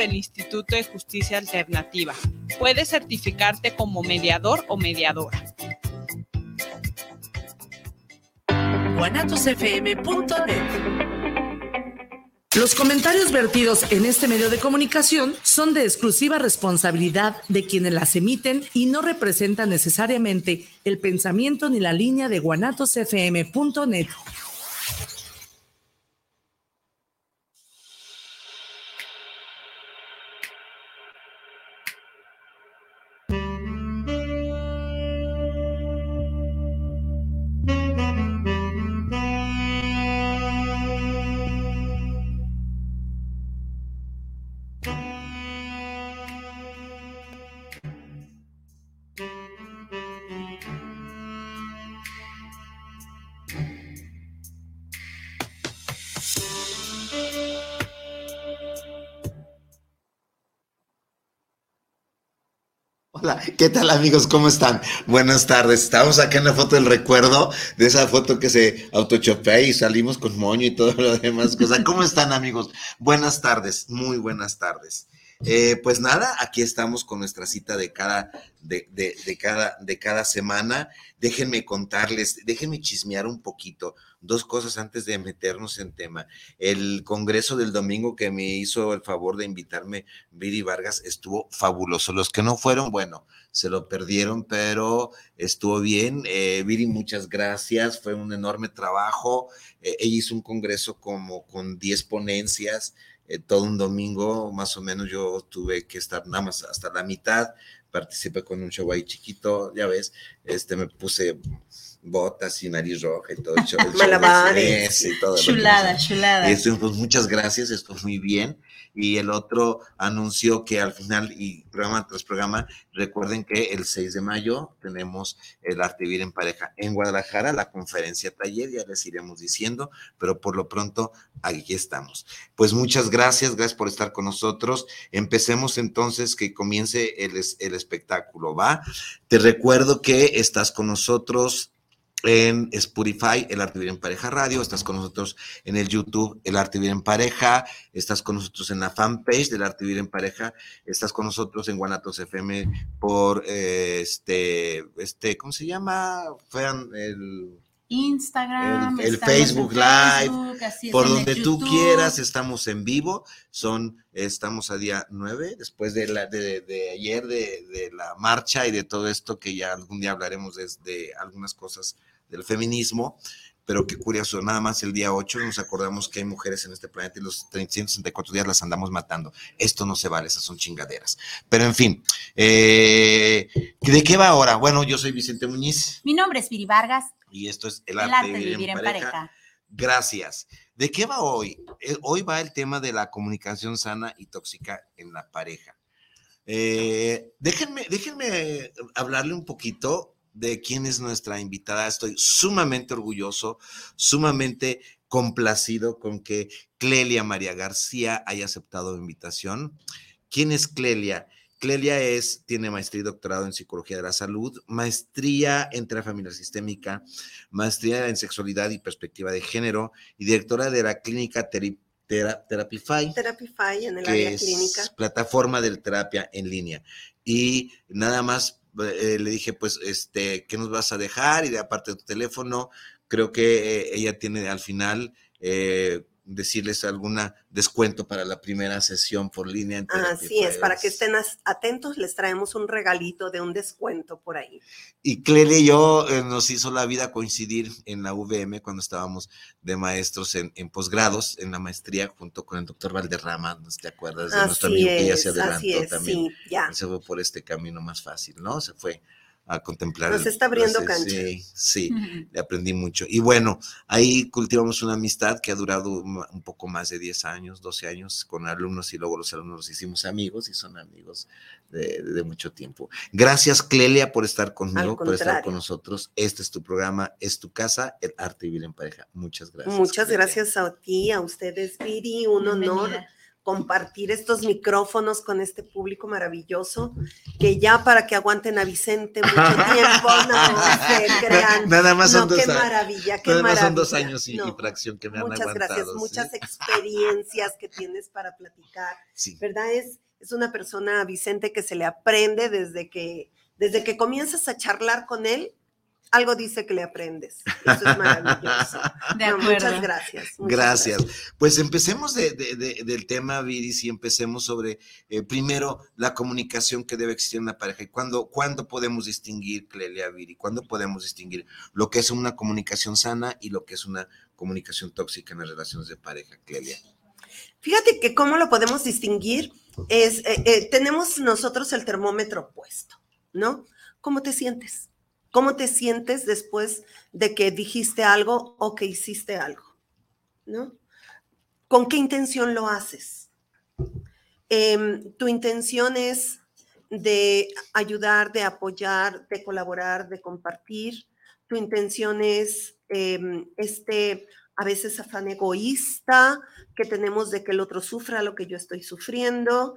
el Instituto de Justicia Alternativa. Puedes certificarte como mediador o mediadora. Los comentarios vertidos en este medio de comunicación son de exclusiva responsabilidad de quienes las emiten y no representan necesariamente el pensamiento ni la línea de guanatosfm.net. ¿qué tal amigos? ¿Cómo están? Buenas tardes. Estamos acá en la foto del recuerdo, de esa foto que se autochopea y salimos con moño y todo lo demás. ¿Cómo están amigos? Buenas tardes, muy buenas tardes. Eh, pues nada, aquí estamos con nuestra cita de cada, de, cada, de cada semana. Déjenme contarles, déjenme chismear un poquito. Dos cosas antes de meternos en tema. El congreso del domingo que me hizo el favor de invitarme Viri Vargas estuvo fabuloso. Los que no fueron, bueno, se lo perdieron, pero estuvo bien. Eh, Viri, muchas gracias. Fue un enorme trabajo. Eh, ella hizo un congreso como con 10 ponencias eh, todo un domingo, más o menos yo tuve que estar nada más hasta la mitad, participé con un show ahí chiquito, ya ves, este me puse botas y nariz roja y todo el show. y todo. Chulada, chulada. Y pues muchas gracias, esto muy bien y el otro anunció que al final, y programa tras programa, recuerden que el 6 de mayo tenemos el Arte Vivir en Pareja en Guadalajara, la conferencia taller, ya les iremos diciendo, pero por lo pronto aquí estamos. Pues muchas gracias, gracias por estar con nosotros. Empecemos entonces que comience el, el espectáculo, ¿va? Te recuerdo que estás con nosotros en Spotify, El Arte Vivir en Pareja Radio, estás con nosotros en el YouTube, El Arte Vivir en Pareja, estás con nosotros en la fanpage del Arte Vivir en Pareja, estás con nosotros en Guanatos FM por eh, este, este, ¿cómo se llama? Fueran el Instagram, el, Facebook Live, por donde tú quieras, estamos en vivo, son, estamos a día 9, después de, la, de, de ayer, de, de, la marcha y de todo esto, que ya algún día hablaremos de, de algunas cosas del feminismo, pero qué curioso, nada más el día 8 nos acordamos que hay mujeres en este planeta y los 364 días las andamos matando. Esto no se vale, esas son chingaderas. Pero en fin, eh, ¿de qué va ahora? Bueno, yo soy Vicente Muñiz. Mi nombre es Viri Vargas. Y esto es El arte, de vivir, en, pareja. Gracias. ¿De qué va hoy? Eh, hoy va el tema de la comunicación sana y tóxica en la pareja. Eh, déjenme, déjenme hablarle un poquito de quién es nuestra invitada. Estoy sumamente orgulloso, sumamente complacido con que Clelia María García haya aceptado la invitación. ¿Quién es Clelia? Clelia es, tiene maestría y doctorado en psicología de la salud, maestría en terapia sistémica, maestría en sexualidad y perspectiva de género y directora de la clínica Therapify. Therapify en el área clínica. plataforma de terapia en línea. Y nada más eh, le dije, pues, este, ¿qué nos vas a dejar? Y de aparte de tu teléfono, creo que eh, ella tiene al final eh, decirles alguna descuento para la primera sesión por línea. Así es, para que estén atentos, les traemos un regalito de un descuento por ahí. Y Clelia y yo eh, nos hizo la vida coincidir en la VM cuando estábamos de maestros en, posgrados, en la maestría, junto con el doctor Valderrama, ¿no te acuerdas? De nuestro amigo que ya se adelantó también. Sí, ya. Se fue por este camino más fácil, ¿no? Se fue a contemplar. Nos está abriendo cancha. Sí, sí, le aprendí mucho. Y bueno, ahí cultivamos una amistad que ha durado un poco más de 10 años, 12 años con alumnos y luego los alumnos nos hicimos amigos y son amigos de, mucho tiempo. Gracias, Clelia, por estar conmigo, por estar con nosotros. Este es tu programa, es tu casa, el arte vivir en pareja. Muchas gracias. Muchas gracias a ti, a ustedes, Viri, un honor compartir estos micrófonos con este público maravilloso, que ya para que aguanten a Vicente mucho tiempo, no se crean. Nada más son no, dos qué años. maravilla, qué Nada más maravilla. son dos años y, No, y fracción que me han Muchas aguantado. gracias, ¿sí? muchas experiencias que tienes para platicar. Sí. ¿Verdad? Es, es una persona, Vicente, que se le aprende desde que, desde que comienzas a charlar con él, algo dice que le aprendes. Eso es maravilloso. De No, muchas gracias. muchas Gracias. Pues empecemos de- de- de- del tema, Viris, y empecemos sobre, eh, primero, la comunicación que debe existir en la pareja. ¿Y cuándo, cuándo podemos distinguir, Clelia, Viri? ¿Cuándo podemos distinguir lo que es una comunicación sana y lo que es una comunicación tóxica en las relaciones de pareja, Clelia? Fíjate que cómo lo podemos distinguir es, eh, eh, tenemos nosotros el termómetro puesto, ¿no? ¿Cómo te sientes? ¿Cómo te sientes después de que dijiste algo o que hiciste algo? ¿No? ¿Con qué intención lo haces? Em, tu intención es de ayudar, de apoyar, de colaborar, de compartir. Tu intención es em, este, a veces afán egoísta que tenemos de que el otro sufra lo que yo estoy sufriendo.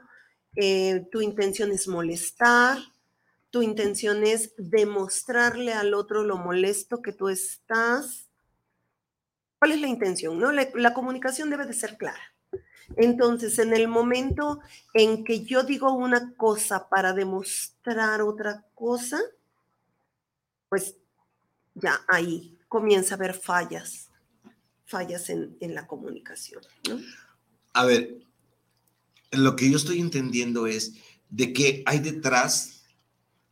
Eh, tu intención es molestar. Tu intención es demostrarle al otro lo molesto que tú estás. ¿Cuál es la intención? No? La, comunicación debe de ser clara. Entonces, en el momento en que yo digo una cosa para demostrar otra cosa, pues ya ahí comienza a haber fallas, fallas en, en la comunicación. A ver, lo que yo estoy entendiendo es de que hay detrás,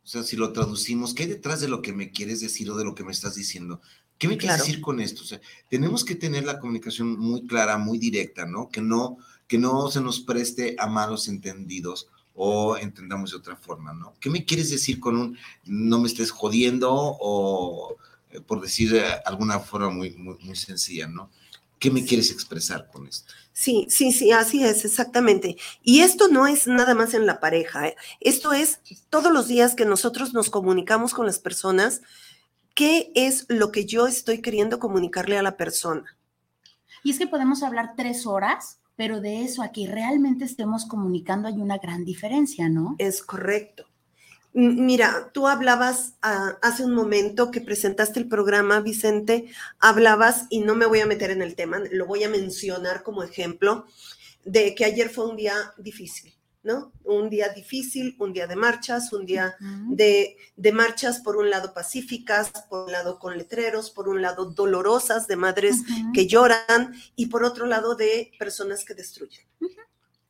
o sea, si lo traducimos, ¿qué hay detrás de lo que me quieres decir o de lo que me estás diciendo? ¿Qué me quieres Claro. decir con esto? O sea, tenemos que tener la comunicación muy clara, muy directa, ¿no? Que no, que no se nos preste a malos entendidos o entendamos de otra forma, ¿no? ¿Qué me quieres decir con un no me estés jodiendo o eh, por decir eh, alguna forma muy, muy, muy sencilla, ¿no? ¿Qué me quieres expresar con esto? Sí, sí, sí, así es, exactamente. Y esto no es nada más en la pareja, ¿eh? esto es todos los días que nosotros nos comunicamos con las personas, ¿qué es lo que yo estoy queriendo comunicarle a la persona? Y es que podemos hablar tres horas, pero de eso a que realmente estemos comunicando hay una gran diferencia, ¿no? Es correcto. Mira, tú hablabas ah, hace un momento que presentaste el programa, Vicente, hablabas, y no me voy a meter en el tema, lo voy a mencionar como ejemplo, de que ayer fue un día difícil, ¿no? Un día difícil, un día de marchas, un día de, de marchas, por un lado pacíficas, por un lado con letreros, por un lado dolorosas de madres que lloran y por otro lado de personas que destruyen.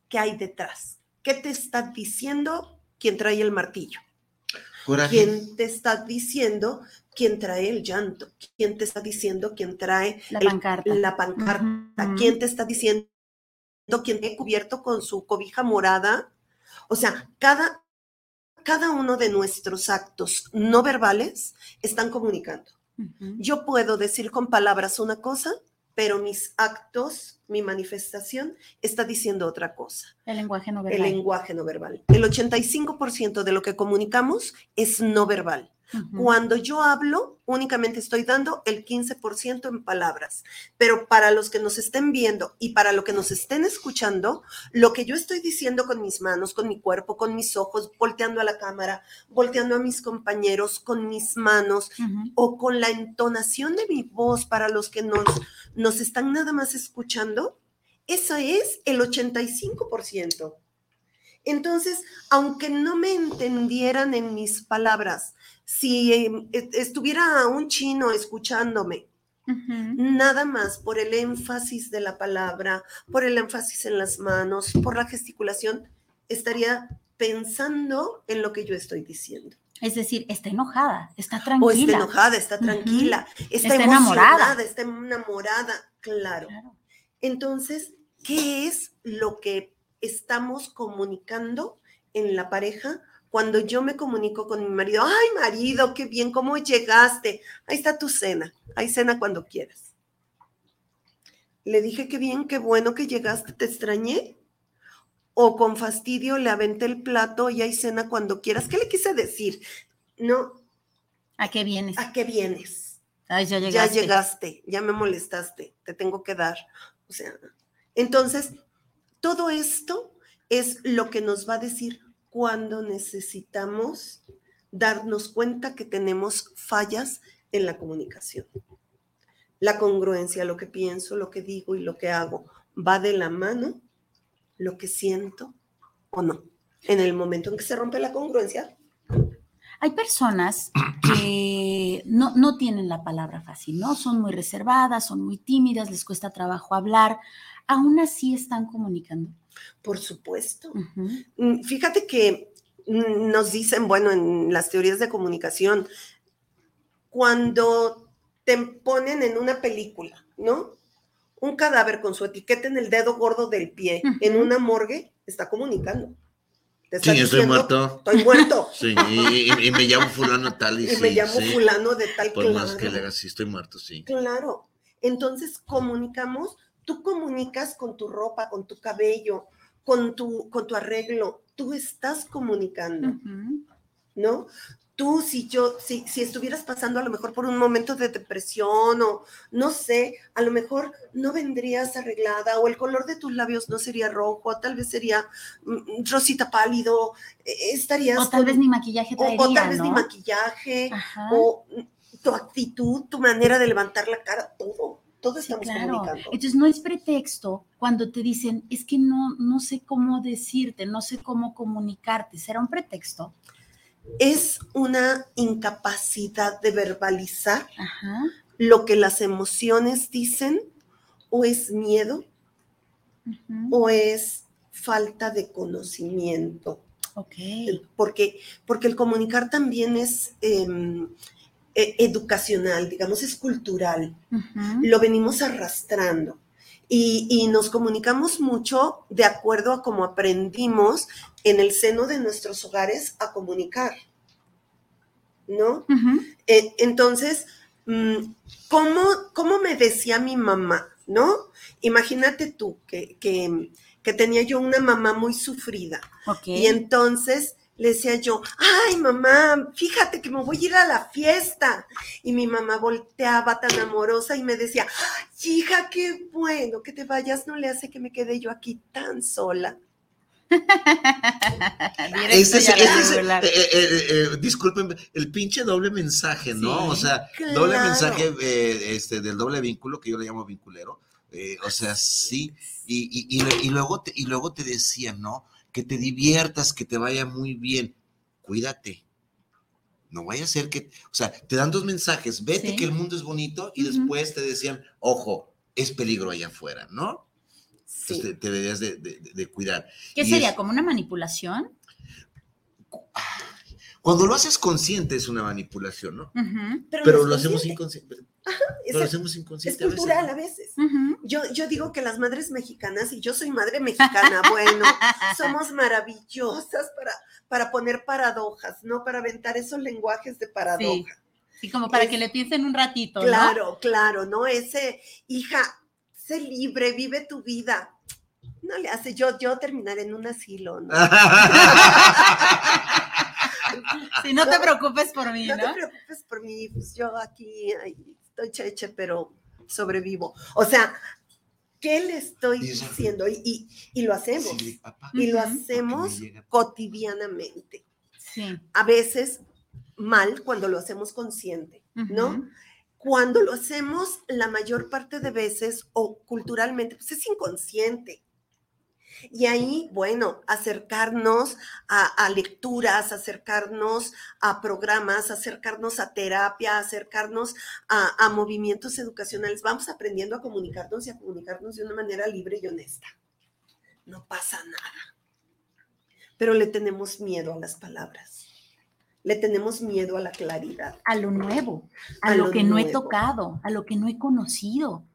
¿Qué hay detrás? ¿Qué te está diciendo quien trae el martillo? Coraje. ¿Quién te está diciendo quién trae el llanto? ¿Quién te está diciendo quién trae La el- pancarta. la pancarta? Ujú. ¿Quién te está diciendo quién te ha cubierto con su cobija morada? O sea, cada, cada uno de nuestros actos no verbales están comunicando. Yo puedo decir con palabras una cosa, pero mis actos, mi manifestación está diciendo otra cosa. El lenguaje no El verbal. lenguaje no verbal. El 85% de lo que comunicamos es no verbal. Cuando yo hablo, únicamente estoy dando el 15% en palabras, pero para los que nos estén viendo y para lo que nos estén escuchando, lo que yo estoy diciendo con mis manos, con mi cuerpo, con mis ojos, volteando a la cámara, volteando a mis compañeros, con mis manos o con la entonación de mi voz para los que nos, nos están nada más escuchando, eso es el 85%. Entonces, aunque no me entendieran en mis palabras, si eh, estuviera un chino escuchándome, nada más por el énfasis de la palabra, por el énfasis en las manos, por la gesticulación, estaría pensando en lo que yo estoy diciendo. Es decir, está enojada, está O está tranquila. enojada, está tranquila, está, enamorada. está enamorada, claro. Claro. Entonces, ¿qué es lo que estamos comunicando en la pareja? Cuando yo me comunico con mi marido, ay marido, qué bien, ¿cómo llegaste? Ahí está tu cena, hay cena cuando quieras. Le dije, qué bien, qué bueno que llegaste, te extrañé. O con fastidio le aventé el plato y hay cena cuando quieras. ¿Qué le quise decir? No, ¿A qué vienes? ¿a qué vienes? Ay, ya ya llegaste. llegaste, ya me molestaste, te tengo que dar. O sea, entonces, Todo esto es lo que nos va a decir cuando necesitamos darnos cuenta que tenemos fallas en la comunicación. La congruencia, lo que pienso, lo que digo y lo que hago, va de la mano lo que siento o no. En el momento en que se rompe la congruencia. Hay personas que no, no tienen la palabra fácil, ¿no? Son muy reservadas, son muy tímidas, les cuesta trabajo hablar, aún así están comunicando. Por supuesto. Mm, Fíjate que mm, nos dicen, bueno, en las teorías de comunicación, cuando te ponen en una película, ¿no? Un cadáver con su etiqueta en el dedo gordo del pie, Ujú. en una morgue, está comunicando. Te Sí, está estoy diciendo, muerto. Estoy muerto. Sí, y, y- y me llamo fulano tal y, y sí, me llamo sí. fulano de tal Por más que le hagas, sí, estoy muerto, sí. Claro. Entonces comunicamos, tú comunicas con tu ropa, con tu cabello, con tu, con tu arreglo, tú estás comunicando. ¿no? Tú, si yo, si, si estuvieras pasando a lo mejor por un momento de depresión o no sé, a lo mejor no vendrías arreglada o el color de tus labios no sería rojo, tal vez sería mm, rosita pálido, eh, estarías... O tal con- vez ni maquillaje traería, o tal vez ¿no? ni maquillaje, Ajá. o mm, tu actitud, tu manera de levantar la cara, todo, todo Sí, estamos claro. comunicando. Entonces no es pretexto cuando te dicen, es que no, no sé cómo decirte, no sé cómo comunicarte. ¿Será un pretexto? Es una incapacidad de verbalizar Ajá. lo que las emociones dicen o es miedo o es falta de conocimiento. Ok. Porque, porque el comunicar también es em, e- educacional, digamos, es cultural. Lo venimos arrastrando. Y, y nos comunicamos mucho de acuerdo a cómo aprendimos en el seno de nuestros hogares a comunicar. ¿No? Eh, entonces, mm, ¿cómo, cómo me decía mi mamá? ¿No? Imagínate tú que, que, que tenía yo una mamá muy sufrida. Ok. Y entonces le decía yo, ay mamá, fíjate que me voy a ir a la fiesta. Y mi mamá volteaba tan amorosa y me decía, "Ay, hija, qué bueno que te vayas, no le hace que me quede yo aquí tan sola. Ese es, ese es, eh, eh, eh, eh, disculpen, el pinche doble mensaje, ¿no? Sí. O sea, doble mensaje eh, este, del doble vínculo, que yo le llamo vinculero. eh, o sea, sí. Y, y- y y luego te, y luego te decían, ¿no? Que te diviertas, que te vaya muy bien. Cuídate. No vaya a ser que, o sea, te dan dos mensajes, vete Sí. que el mundo es bonito y después te decían, ojo, es peligro allá afuera, ¿no? Sí. Entonces te, te deberías de, de- de cuidar. ¿Qué y sería? es- ¿Como una manipulación? Cuando lo haces consciente es una manipulación, ¿no? Pero, Pero no es lo hacemos consciente. inconsciente. Es, Pero lo hacemos es inconsciente a veces, cultural ¿no? a veces. Yo, yo digo que las madres mexicanas, y yo soy madre mexicana, bueno, somos maravillosas para, para poner paradojas, ¿no? Para aventar esos lenguajes de paradoja. Sí, como para Es- que le piensen un ratito, ¿no? Claro, claro, ¿no? Ese, hija, sé libre, vive tu vida. No le hace, yo, yo terminar en un asilo, ¿no? Sí, no te preocupes por mí, No ¿no? te preocupes por mí, pues yo aquí ay, estoy cheche, pero sobrevivo. O sea, ¿qué le estoy diciendo? Y, y- y lo hacemos. Sí, papá, Y lo hacemos cotidianamente. Sí. A veces mal cuando lo hacemos consciente, ¿no? Cuando lo hacemos la mayor parte de veces o culturalmente, pues es inconsciente. Y ahí, bueno, acercarnos a, a lecturas, acercarnos a programas, acercarnos a terapia, acercarnos a, a movimientos educacionales. Vamos aprendiendo a comunicarnos y a comunicarnos de una manera libre y honesta. No pasa nada. Pero le tenemos miedo a las palabras. Le tenemos miedo a la claridad. A lo nuevo, a, A lo, lo que no he tocado, a lo que no he conocido,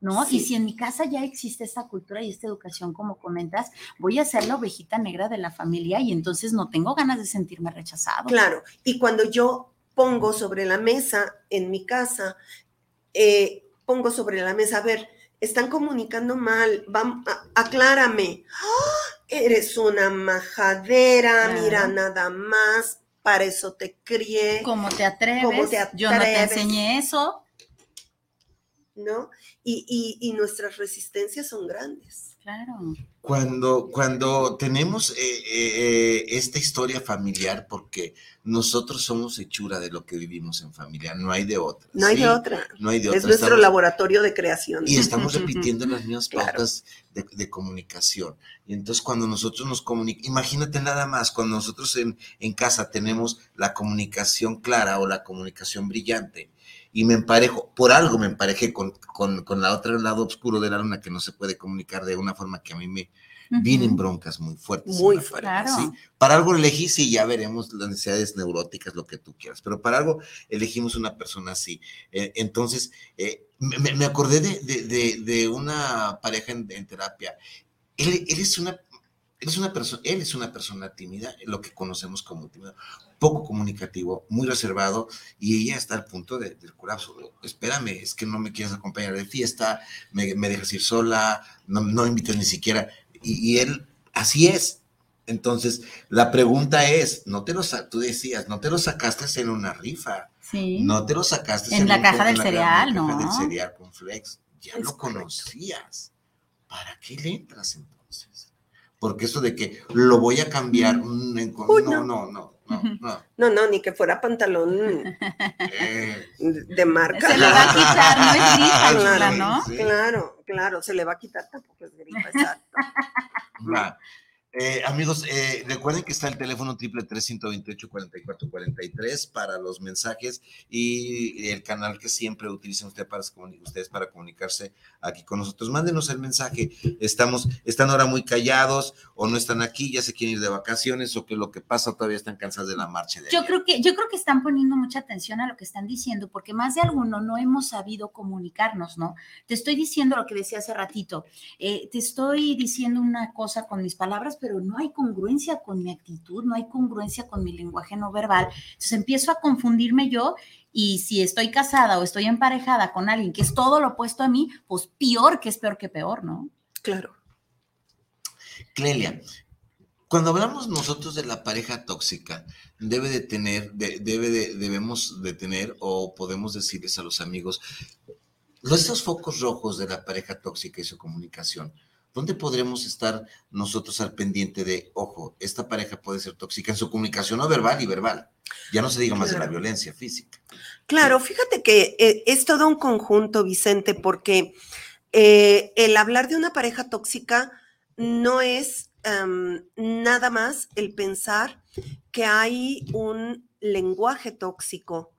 ¿no? Sí. Y si en mi casa ya existe esta cultura y esta educación, como comentas, voy a ser la ovejita negra de la familia y entonces no tengo ganas de sentirme rechazado. Claro, y cuando yo pongo sobre la mesa en mi casa, eh, pongo sobre la mesa, a ver, están comunicando mal, vam- a- aclárame. ¡Ah! Eres una majadera, Claro. mira nada más, para eso te crié. ¿Cómo te atreves? ¿Cómo te Yo no te atreves? enseñé eso. ¿No? Y, y- y nuestras resistencias son grandes. Claro. Cuando, cuando tenemos eh, eh, eh, esta historia familiar, porque nosotros somos hechura de lo que vivimos en familia, no hay de otra. No hay de otra. No hay de otra. Es nuestro Estamos- laboratorio de creación. y estamos repitiendo las mismas Claro. pautas de, de comunicación. Y entonces cuando nosotros nos comunicamos, imagínate nada más, cuando nosotros en, en casa tenemos la comunicación clara o la comunicación brillante y me emparejo, por algo me emparejé con, con, con la otra lado oscuro de la luna que no se puede comunicar de una forma que a mí me vienen broncas muy fuertes. Muy pareja, Claro. ¿sí? Para algo elegí, sí, ya veremos las necesidades neuróticas, lo que tú quieras, pero para algo elegimos una persona así. Eh, entonces, eh, me, me acordé de, de- de- de una pareja en, en terapia. Él, él es una, es una persona, él es una persona tímida, lo que conocemos como tímido, poco comunicativo, muy reservado, y ella está al punto de- del colapso. Espérame, es que no me quieres acompañar de fiesta, me, me dejas ir sola, no, no invitas ni siquiera. Y, y él, así es. Entonces, la pregunta es, no te lo tú decías, no te lo sacaste en una rifa, Sí. no te lo sacaste En la un caja del en la- cereal, en la caja ¿no? del cereal con Flex, ya Es lo correcto. conocías. ¿Para qué le entras entonces? Porque eso de que lo voy a cambiar, mm, en- Uy, no, no. no, no, no, no. No, no, ni que fuera pantalón Eh, de marca. Se le va a quitar, no es gripa, Claro, ¿no? sí. Claro, claro, se le va a quitar tampoco es gripa, exacto. Eh, amigos, eh, recuerden que está el teléfono triple tres ciento veintiocho cuarenta y cuatro cuarenta y tres para los mensajes y el canal que siempre utilizan usted para, ustedes para comunicarse aquí con nosotros. Mándenos el mensaje. Estamos, están ahora muy callados o no están aquí, ya se quieren ir de vacaciones o que lo que pasa todavía están cansados de la marcha de Yo ayer. creo que, yo creo que están poniendo mucha atención a lo que están diciendo, porque más de alguno no hemos sabido comunicarnos, ¿no? Te estoy diciendo lo que decía hace ratito, eh, te estoy diciendo una cosa con mis palabras, pero no hay congruencia con mi actitud, no hay congruencia con mi lenguaje no verbal. Entonces empiezo a confundirme yo y si estoy casada o estoy emparejada con alguien que es todo lo opuesto a mí, pues peor que es peor que peor, ¿no? Claro. Clelia, cuando hablamos nosotros de la pareja tóxica, debe de tener, de- debe de, debemos de tener o podemos decirles a los amigos, los esos focos rojos de la pareja tóxica y su comunicación, ¿dónde podremos estar nosotros al pendiente de, ojo, esta pareja puede ser tóxica en su comunicación no verbal y verbal? Ya no se diga más de la Claro. violencia física. Claro, fíjate que eh, es todo un conjunto, Vicente, porque eh, el hablar de una pareja tóxica no es em, nada más el pensar que hay un lenguaje tóxico,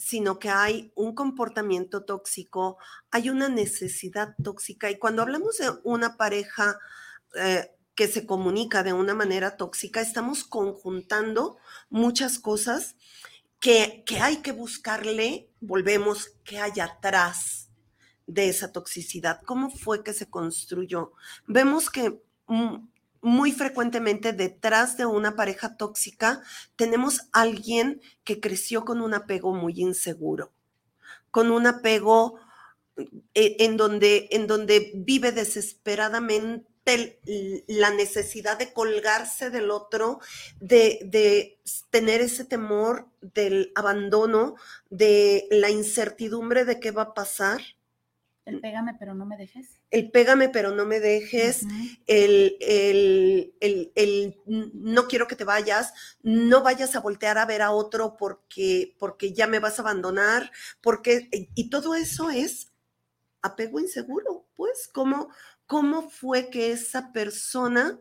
sino que hay un comportamiento tóxico, hay una necesidad tóxica. Y cuando hablamos de una pareja eh, que se comunica de una manera tóxica, estamos conjuntando muchas cosas que, que hay que buscarle, volvemos, que hay atrás de esa toxicidad. ¿Cómo fue que se construyó? Vemos que mm, muy frecuentemente detrás de una pareja tóxica tenemos alguien que creció con un apego muy inseguro, con un apego eh, en donde, en donde vive desesperadamente la necesidad de colgarse del otro, de, de tener ese temor del abandono, de la incertidumbre de qué va a pasar, El pégame, pero no me dejes. El pégame pero no me dejes, el, el- el- el no quiero que te vayas, no vayas a voltear a ver a otro porque, porque ya me vas a abandonar, porque, y todo eso es apego inseguro, pues, ¿cómo, cómo fue que esa persona,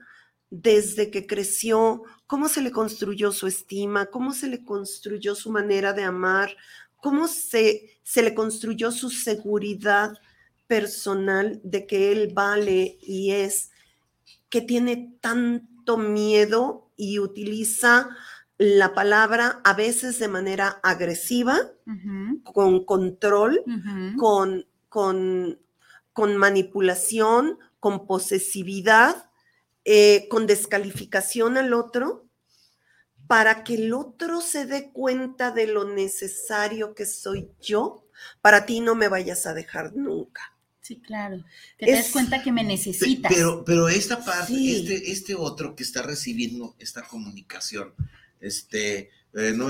desde que creció, cómo se le construyó su estima, cómo se le construyó su manera de amar, cómo se, se le construyó su seguridad personal de que él vale y es, que tiene tanto miedo y utiliza la palabra a veces de manera agresiva, con control, con, con manipulación, con posesividad, eh, con descalificación al otro, para que el otro se dé cuenta de lo necesario que soy yo, para ti no me vayas a dejar nunca. Sí, claro. Que te Es- cuenta que me necesitas. Pero, pero esta parte, Sí. este, este otro que está recibiendo esta comunicación, este, eh, no,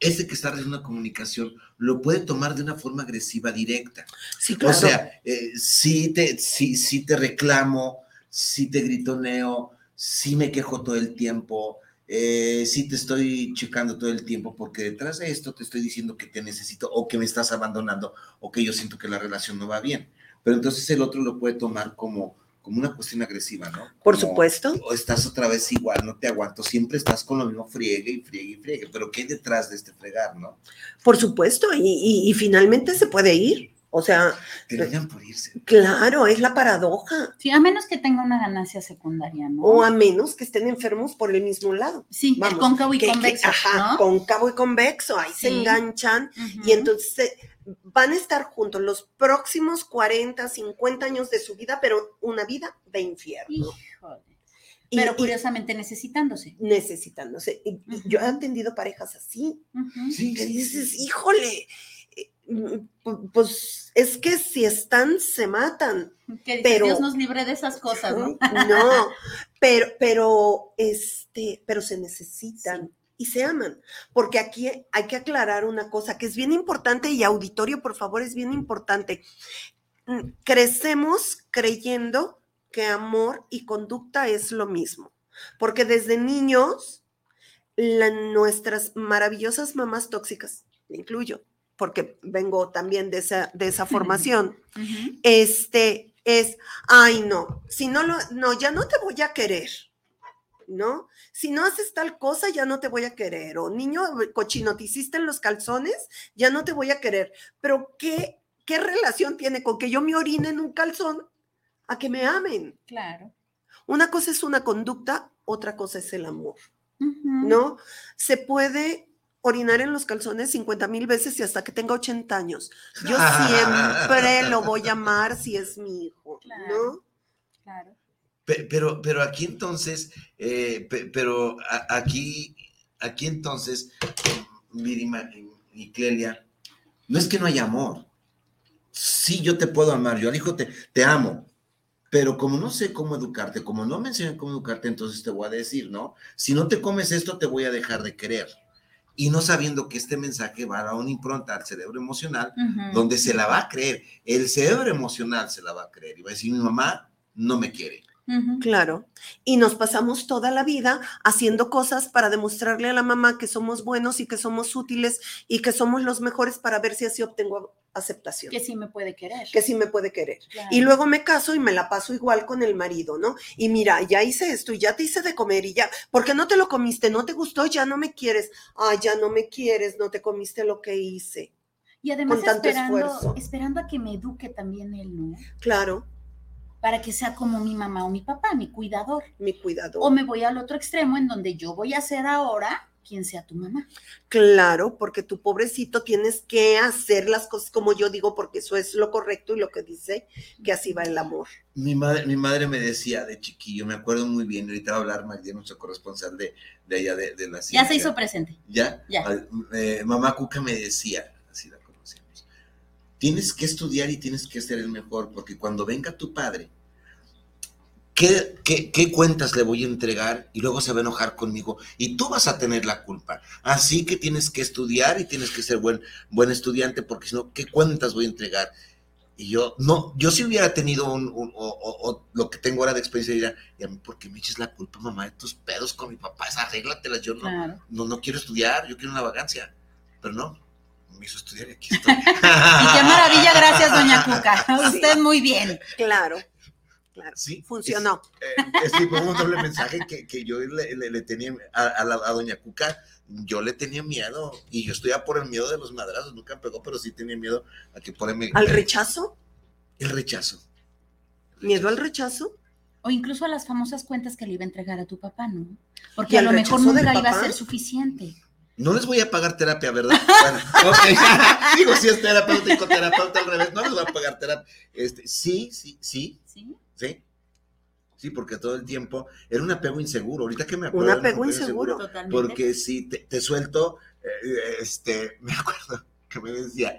ese que está haciendo una comunicación lo puede tomar de una forma agresiva directa. Sí, claro. O sea, eh, si te, si, si te reclamo, si te gritoneo, si me quejo todo el tiempo, eh, si te estoy checando todo el tiempo, porque detrás de esto te estoy diciendo que te necesito o que me estás abandonando o que yo siento que la relación no va bien. Pero entonces el otro lo puede tomar como, como una cuestión agresiva, ¿no? Por Como, supuesto. O estás otra vez igual, no te aguanto, siempre estás con lo mismo, friegue y friegue y friegue, pero ¿qué hay detrás de este fregar, no? Por supuesto. Y, y- y finalmente se puede ir. O sea, Terminan por irse. claro, es la paradoja. Sí, a menos que tenga una ganancia secundaria, ¿no? O a menos que estén enfermos por el mismo lado. sí, el vamos, cóncavo y Que- que- convexo, ajá, ¿no? cóncavo y convexo, ahí se enganchan y entonces se- van a estar juntos los próximos 40, 50 años de su vida, pero una vida de infierno. Híjole. Pero y curiosamente necesitándose. necesitándose. Yo he atendido parejas así. Sí, que dices, híjole, eh, pues es que si están, se matan. Que Pero- Dios nos libre de esas cosas, ¿no? No, pero, pero, este, pero se necesitan y se aman. Porque aquí hay que aclarar una cosa que es bien importante y auditorio, por favor, es bien importante. Mm, Crecemos creyendo que amor y conducta es lo mismo. Porque desde niños, la- nuestras maravillosas mamás tóxicas, me incluyo, porque vengo también de esa, de esa formación, este es, ay no, si no lo, no, ya no te voy a querer, ¿no? Si no haces tal cosa, ya no te voy a querer, o niño cochino, te hiciste en los calzones, ya no te voy a querer, pero ¿qué, qué relación tiene con que yo me orine en un calzón a que me amen? Claro. Una cosa es una conducta, otra cosa es el amor. ¿no? Se puede orinar en los calzones 50 mil veces y hasta que tenga 80 años. Yo siempre lo voy a amar si es mi hijo, Claro. ¿no? Claro. Pe- Pero, pero aquí entonces, eh, pe- pero aquí, aquí entonces, Mirima y Clelia, no es que no haya amor. Sí, yo te puedo amar, yo al hijo te, te amo, pero como no sé cómo educarte, como no me enseñan cómo educarte, entonces te voy a decir, ¿no? Si no te comes esto, te voy a dejar de querer. Y no sabiendo que este mensaje va a una impronta al cerebro emocional donde se la va a creer. El cerebro emocional se la va a creer y va a decir, mi mamá no me quiere. Claro. Y nos pasamos toda la vida haciendo cosas para demostrarle a la mamá que somos buenos y que somos útiles y que somos los mejores para ver si así obtengo aceptación. Que sí me puede querer. Que sí me puede querer. Claro. Y luego me caso y me la paso igual con el marido, ¿no? Y mira, ya hice esto y ya te hice de comer y ya, ¿por qué no te lo comiste? ¿No te gustó? Ya no me quieres. Ah, ya no me quieres, no te comiste lo que hice. Y además con tanto esperando, esfuerzo. esperando a que me eduque también él, ¿no? Claro, Para que sea como mi mamá o mi papá, mi cuidador. mi cuidado. O me voy al otro extremo en donde yo voy a ser ahora quien sea tu mamá. Claro, porque tu pobrecito tienes que hacer las cosas como yo digo, porque eso es lo correcto y lo que dice que así va el amor. Mi madre, mi madre me decía de chiquillo, me acuerdo muy bien, ahorita va a hablar Magdiel, nuestro corresponsal de, de allá de, de la Ya se hizo presente. ¿Ya? Ya. Al- eh, mamá Cuca me decía, tienes que estudiar y tienes que ser el mejor, porque cuando venga tu padre, ¿qué, qué, qué cuentas le voy a entregar? Y luego se va a enojar conmigo y tú vas a tener la culpa. Así que tienes que estudiar y tienes que ser buen, buen estudiante, porque si no, ¿qué cuentas voy a entregar? Y yo, no, yo si hubiera tenido un, un- o, o- o lo que tengo ahora de experiencia, diría, ¿y a mí por qué me eches la culpa, mamá, de tus pedos con mi papá? Esa arréglatelas, yo no, Claro. no, no quiero estudiar, yo quiero una vagancia. Pero no, me hizo estudiar y aquí estoy. Y qué maravilla, gracias, doña Cuca. Usted muy bien. Claro, claro. Sí, Funcionó. Es, eh, fue un doble mensaje que, que yo le, le- le tenía a, a la- a doña Cuca, yo le tenía miedo y yo estoy a por el miedo de los madrazos, nunca me pegó, pero sí tenía miedo a que por ahí me- ¿Al me- rechazo? El rechazo. ¿Miedo al rechazo? O incluso a las famosas cuentas que le iba a entregar a tu papá, ¿no? ¿Y Porque a lo mejor rechazo nunca iba a ser suficiente. No les voy a pagar terapia, ¿verdad? Bueno, ok. Digo, si es terapéutico, terapeuta al revés, no les voy a pagar terapia. Este, sí, sí, sí, ¿Sí? Sí. Sí, porque todo el tiempo era un apego inseguro. Ahorita que me Un acuerdo. era apego inseguro. Totalmente. Porque si te, te suelto, eh, este, me acuerdo que me decía,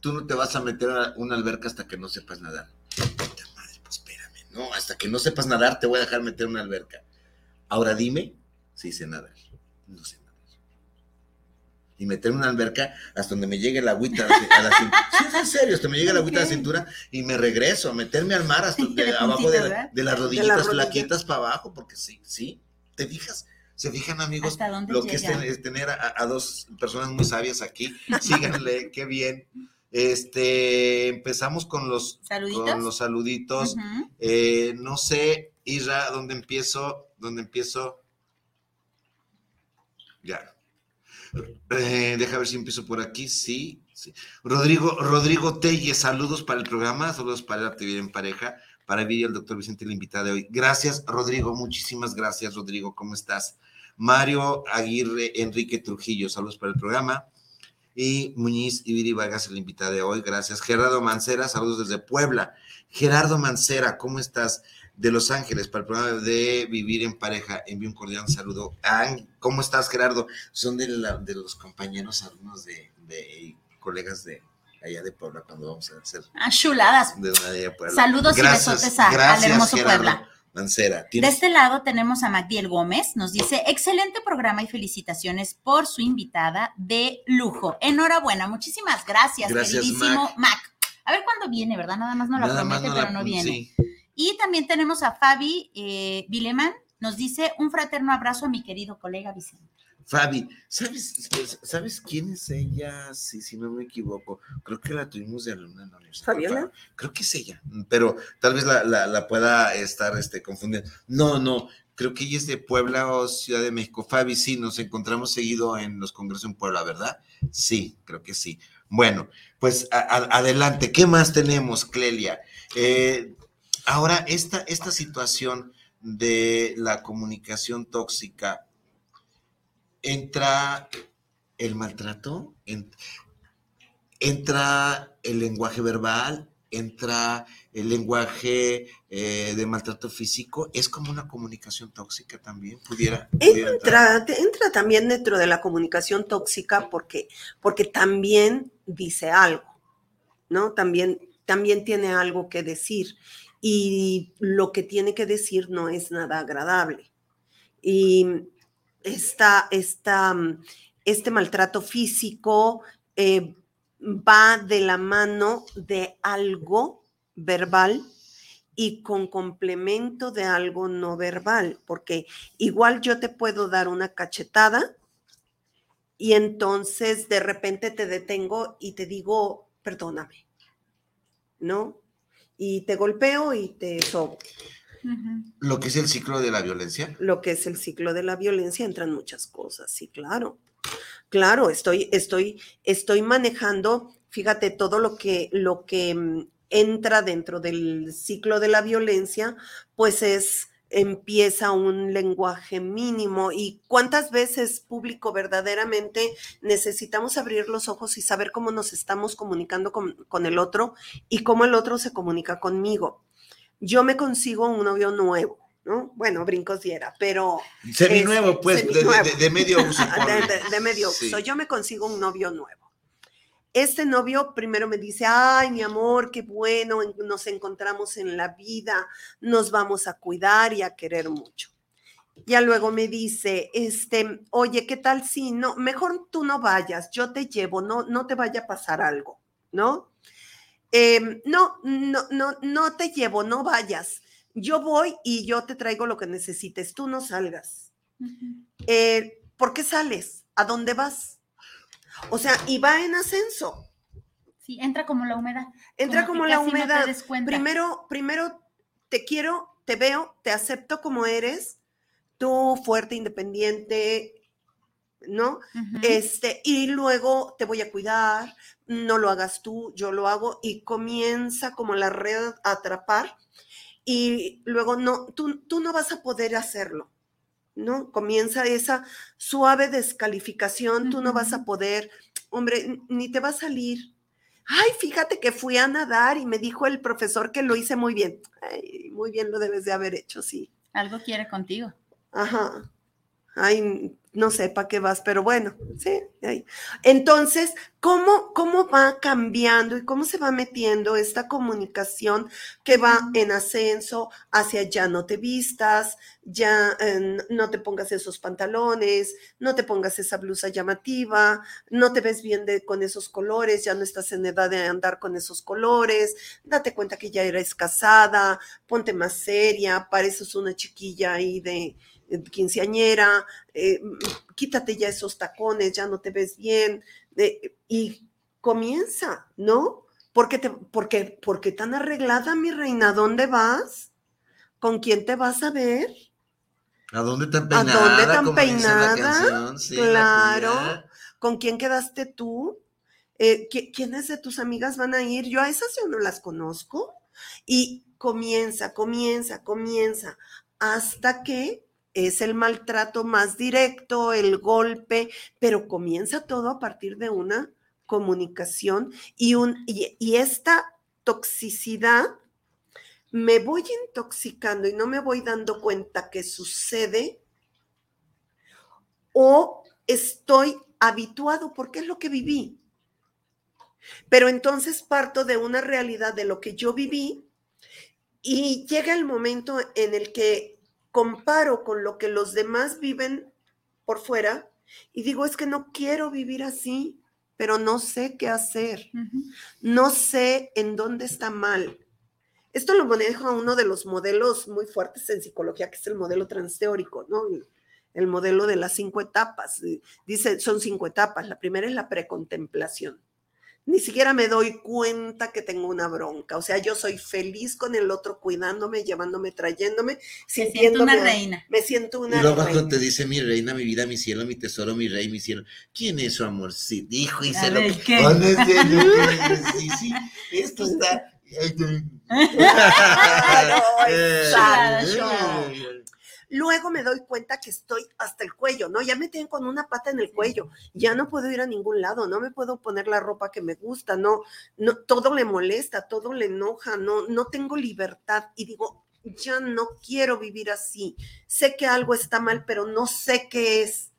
tú no te vas a meter a una alberca hasta que no sepas nadar. Puta madre, pues espérame, no, hasta que no sepas nadar te voy a dejar meter a una alberca. Ahora dime si sé nadar. No sé nadar. Y meterme en una alberca hasta donde me llegue la agüita a la, la cintura. Sí, es en serio, hasta me llegue la agüita a la cintura y me regreso a meterme al mar hasta de, De abajo de, ¿verdad? de las la rodillitas flaquitas para abajo, porque sí, sí. ¿Te fijas? ¿Se fijan, amigos? ¿Hasta dónde Lo que es, tener a, a dos personas muy sabias aquí. Síganle, qué bien. Este, empezamos con los, ¿Saluditos? con los saluditos. Eh, no sé, Isra, ¿dónde empiezo? ¿Dónde empiezo? Ya. Eh, deja ver si empiezo por aquí. Sí, sí. Rodrigo, Rodrigo Telle, saludos para el programa, saludos para el Arte Vida en Pareja, para y el doctor Vicente, el invitado de hoy. Gracias, Rodrigo, muchísimas gracias, Rodrigo, ¿cómo estás? Mario Aguirre Enrique Trujillo, saludos para el programa. Y Muñiz y Viri Vargas, el invitado de hoy, gracias. Gerardo Mancera, saludos desde Puebla. Gerardo Mancera, ¿cómo estás? De Los Ángeles, para el programa de Vivir en Pareja, envío un cordial saludo. Ah, ¿Cómo estás, Gerardo? Son de, la- de los compañeros, alumnos de, de colegas de allá de Puebla, cuando vamos a hacer Ah, chuladas. de. Saludos y besotes a- al hermoso Puebla. Mancera, De este lado tenemos a Magdiel Gómez, nos dice, excelente programa y felicitaciones por su invitada de lujo. Enhorabuena, muchísimas gracias, Gracias, queridísimo Mac. A ver cuándo viene, ¿verdad? Nada más no la nada promete, no pero la- no viene. sí. Y también tenemos a Fabi eh, Vileman, nos dice un fraterno abrazo a mi querido colega Vicente. Fabi, ¿sabes, ¿sabes quién es ella? Sí, si no me equivoco. Creo que la tuvimos de alumna en la universidad. ¿Fabiola? Creo que es ella, pero tal vez la, la- la pueda estar este, confundiendo. No, no, creo que ella es de Puebla o Ciudad de México. Fabi, sí, nos encontramos seguido en los congresos en Puebla, ¿verdad? Sí, creo que sí. Bueno, pues a- a- adelante. ¿Qué más tenemos, Clelia? Eh, ahora, esta, esta situación de la comunicación tóxica, entra el maltrato, En- entra el lenguaje verbal, entra el lenguaje eh, de maltrato físico, es como una comunicación tóxica también, pudiera, pudiera. Entra, entra también dentro de la comunicación tóxica porque, porque también dice algo, ¿no? También, también tiene algo que decir y lo que tiene que decir no es nada agradable. Y esta, esta, mm, este maltrato físico eh, va de la mano de algo verbal y con complemento de algo no verbal, porque igual yo te puedo dar una cachetada y entonces de repente te detengo y te digo, perdóname, ¿no? Y te golpeo y te sobo. Lo que es el ciclo de la violencia. Lo que es el ciclo de la violencia entran muchas cosas, sí, claro. Claro, estoy, estoy, estoy manejando, fíjate, todo lo que, lo que mm, entra dentro del ciclo de la violencia, pues es, empieza un lenguaje mínimo. ¿Y cuántas veces, público, verdaderamente necesitamos abrir los ojos y saber cómo nos estamos comunicando con, con el otro y cómo el otro se comunica conmigo? Yo me consigo un novio nuevo. ¿no? Bueno, brincos diera, pero Seminuevo, pues, de- de, seminuevo. de- de medio uso. de, medio Sí. uso. Yo me consigo un novio nuevo. Este novio primero me dice, ay, mi amor, qué bueno, en- nos encontramos en la vida, nos vamos a cuidar y a querer mucho. Ya luego me dice, este, oye, ¿qué tal si no, mejor tú no vayas, yo te llevo, no, no te vaya a pasar algo, ¿no? Em, no, no, no, no te llevo, no vayas. Yo voy y yo te traigo lo que necesites, tú no salgas. Eh, ¿Por qué sales? ¿A dónde vas? O sea, y va en ascenso. Sí, entra como la humedad. Entra Como la casi no te humedad. des cuenta. primero, primero te quiero, te veo, te acepto como eres, tú fuerte, independiente, ¿no? Este, y luego te voy a cuidar, no lo hagas tú, yo lo hago, y comienza como la red a atrapar, y luego no, tú, tú no vas a poder hacerlo, ¿no? Comienza esa suave descalificación, tú no vas a poder, hombre, ni te va a salir. Ay, fíjate que fui a nadar y me dijo el profesor que lo hice muy bien. Ay, muy bien lo debes de haber hecho, sí. Algo quiere contigo. Ajá. Ay, no sé para qué vas, pero bueno, sí. ahí. Entonces, ¿cómo, ¿cómo va cambiando y cómo se va metiendo esta comunicación que va en ascenso hacia ya no te vistas, ya eh, no te pongas esos pantalones, no te pongas esa blusa llamativa, no te ves bien de, con esos colores, ya no estás en edad de andar con esos colores, date cuenta que ya eres casada, ponte más seria, pareces una chiquilla ahí de quinceañera, eh, quítate ya esos tacones, ya no te ves bien, eh, y comienza, ¿no? Porque, te, porque, porque tan arreglada, mi reina, ¿a dónde vas? ¿Con quién te vas a ver? ¿A dónde tan ¿A peinada? dónde tan peinada? canción? Sí, la Claro. ¿Con quién quedaste tú? Eh, ¿qui- ¿Quiénes de tus amigas van a ir? Yo a esas yo no las conozco. Y comienza, comienza, comienza, hasta que es el maltrato más directo, el golpe, pero comienza todo a partir de una comunicación y, un, y, esta toxicidad me voy intoxicando y no me voy dando cuenta que sucede o estoy habituado porque es lo que viví. Pero entonces parto de una realidad de lo que yo viví y llega el momento en el que comparo con lo que los demás viven por fuera y digo, es que no quiero vivir así, pero no sé qué hacer, no sé en dónde está mal. Esto lo maneja uno de los modelos muy fuertes en psicología, que es el modelo transteórico, ¿no? El, el modelo de las cinco etapas. Dice, son cinco etapas. La primera es la precontemplación. Ni siquiera me doy cuenta que tengo una bronca. O sea, yo soy feliz con el otro, cuidándome, llevándome, trayéndome, siente sintiéndome. una reina. Me siento una Y luego reina. cuando te dice mi reina, mi vida, mi cielo, mi tesoro, mi rey, mi cielo. ¿Quién es su amor? Sí, dijo y A se lo. ¿qué? Oh, no es. Sí, sí. Esto está. Claro, exacto. Luego me doy cuenta que estoy hasta el cuello, ¿no? Ya me tienen con una pata en el cuello, ya no puedo ir a ningún lado, no me puedo poner la ropa que me gusta, no, no, todo le molesta, todo le enoja, no, no tengo libertad y digo, ya no quiero vivir así. Sé que algo está mal, pero no sé qué es.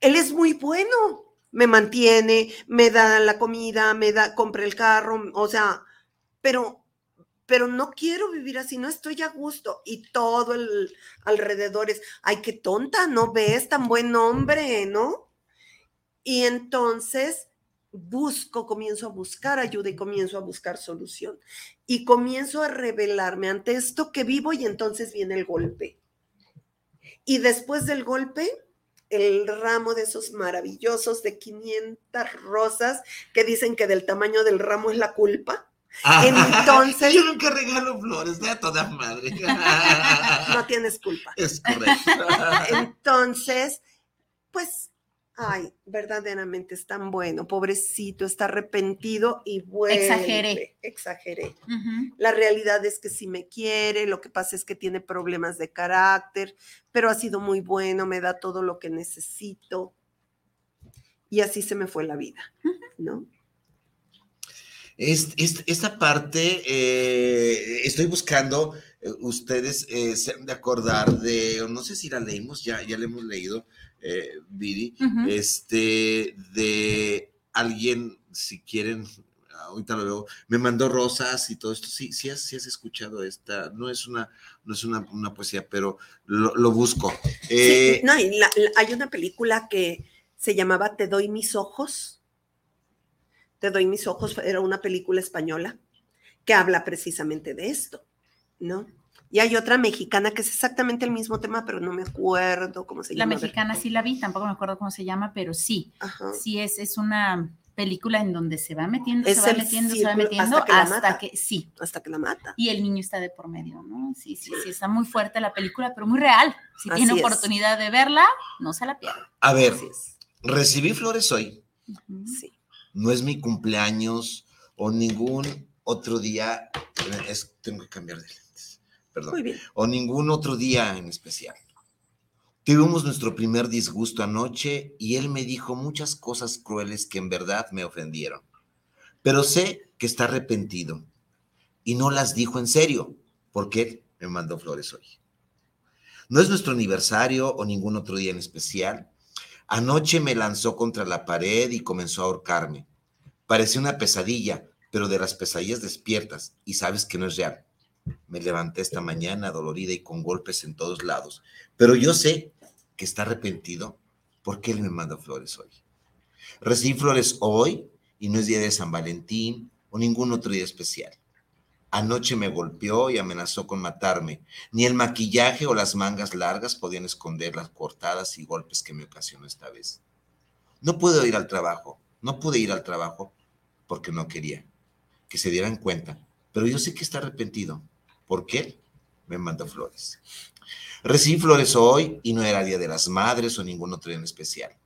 Él es muy bueno, me mantiene, me da la comida, me da, compra el carro, o sea, pero, pero no quiero vivir así, no estoy a gusto. Y todo el alrededor es, ay, qué tonta, no ves tan buen hombre, ¿no? Y entonces busco, comienzo a buscar ayuda y comienzo a buscar solución. Y comienzo a revelarme ante esto que vivo y entonces viene el golpe. Y después del golpe, el ramo de esos maravillosos de 500 rosas que dicen que del tamaño del ramo es la culpa. Entonces- Yo nunca regalo flores, de a toda madre. No tienes culpa. Es correcto. Entonces, pues, ay, verdaderamente es tan bueno, pobrecito, está arrepentido y vuelve. Exageré. Exageré. La realidad es que sí me quiere, lo que pasa es que tiene problemas de carácter, pero ha sido muy bueno, me da todo lo que necesito. Y así se me fue la vida, ¿no? Es- es- esta parte, eh, estoy buscando, eh, ustedes eh, se han de acordar de, no sé si la leímos, ya, ya la hemos leído, eh, Viri, este, de alguien, si quieren, ahorita lo veo, me mandó rosas y todo esto, sí, sí has, sí has escuchado esta, no es una, no es una, una poesía, pero lo, lo busco. Sí, no, la- la- hay una película que se llamaba Te doy mis ojos. Te doy mis ojos, era una película española que habla precisamente de esto, ¿no? Y hay otra mexicana que es exactamente el mismo tema, pero no me acuerdo cómo se La llama. A ver. mexicana sí la vi, tampoco me acuerdo cómo se llama, pero sí, Ajá. sí es, es una película en donde se va metiendo, Es se va metiendo, se va metiendo hasta que la hasta mata. que sí. Hasta que la mata. Y el niño está de por medio, ¿no? Sí, sí, sí, está muy fuerte la película, pero muy real. Si Así tiene es. oportunidad de verla, no se la pierda. a ver, recibí flores hoy. Sí. No es mi cumpleaños o ningún otro día, es, tengo que cambiar de lentes, perdón, Muy bien. o ningún otro día en especial. Tuvimos nuestro primer disgusto anoche y él me dijo muchas cosas crueles que en verdad me ofendieron, pero sé que está arrepentido y no las dijo en serio, porque él me mandó flores hoy. No es nuestro aniversario o ningún otro día en especial, Anoche me lanzó contra la pared y comenzó a ahorcarme. Parecía una pesadilla, pero de las pesadillas despiertas y sabes que no es real. Me levanté esta mañana dolorida y con golpes en todos lados, pero yo sé que está arrepentido porque él me manda flores hoy. Recibí flores hoy y no es día de San Valentín o ningún otro día especial. Anoche me golpeó y amenazó con matarme. Ni el maquillaje o las mangas largas podían esconder las cortadas y golpes que me ocasionó esta vez. No pude ir al trabajo, no pude ir al trabajo porque no quería que se dieran cuenta, pero yo sé que está arrepentido porque él me mandó flores. Recibí flores hoy y no era Día de las Madres o ningún otro día en especial.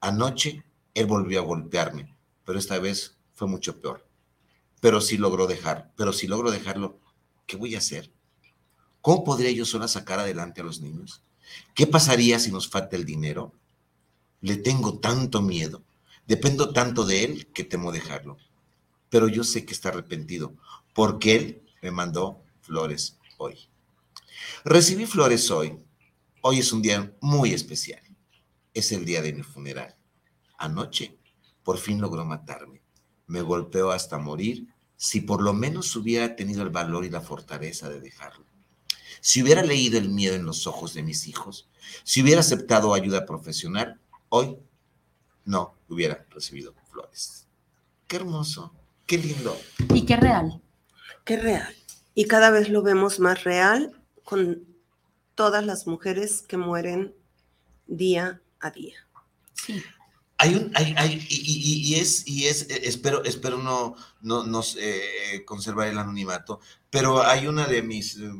Anoche él volvió a golpearme, pero esta vez fue mucho peor pero si logro dejar, pero si logro dejarlo, ¿qué voy a hacer? ¿Cómo podría yo sola sacar adelante a los niños? ¿Qué pasaría si nos falta el dinero? Le tengo tanto miedo, dependo tanto de él que temo dejarlo. Pero yo sé que está arrepentido, porque él me mandó flores hoy. Recibí flores hoy. Hoy es un día muy especial. Es el día de mi funeral. Anoche, por fin logró matarme me golpeó hasta morir, si por lo menos hubiera tenido el valor y la fortaleza de dejarlo. Si hubiera leído el miedo en los ojos de mis hijos, si hubiera aceptado ayuda profesional, hoy no hubiera recibido flores. Qué hermoso, qué lindo. Y qué real. Qué real. Y cada vez lo vemos más real con todas las mujeres que mueren día a día. Sí. Hay un, hay, hay, y, y, es, y es, eh, espero, espero no, no, no eh, conservar el anonimato, pero hay una de mis eh,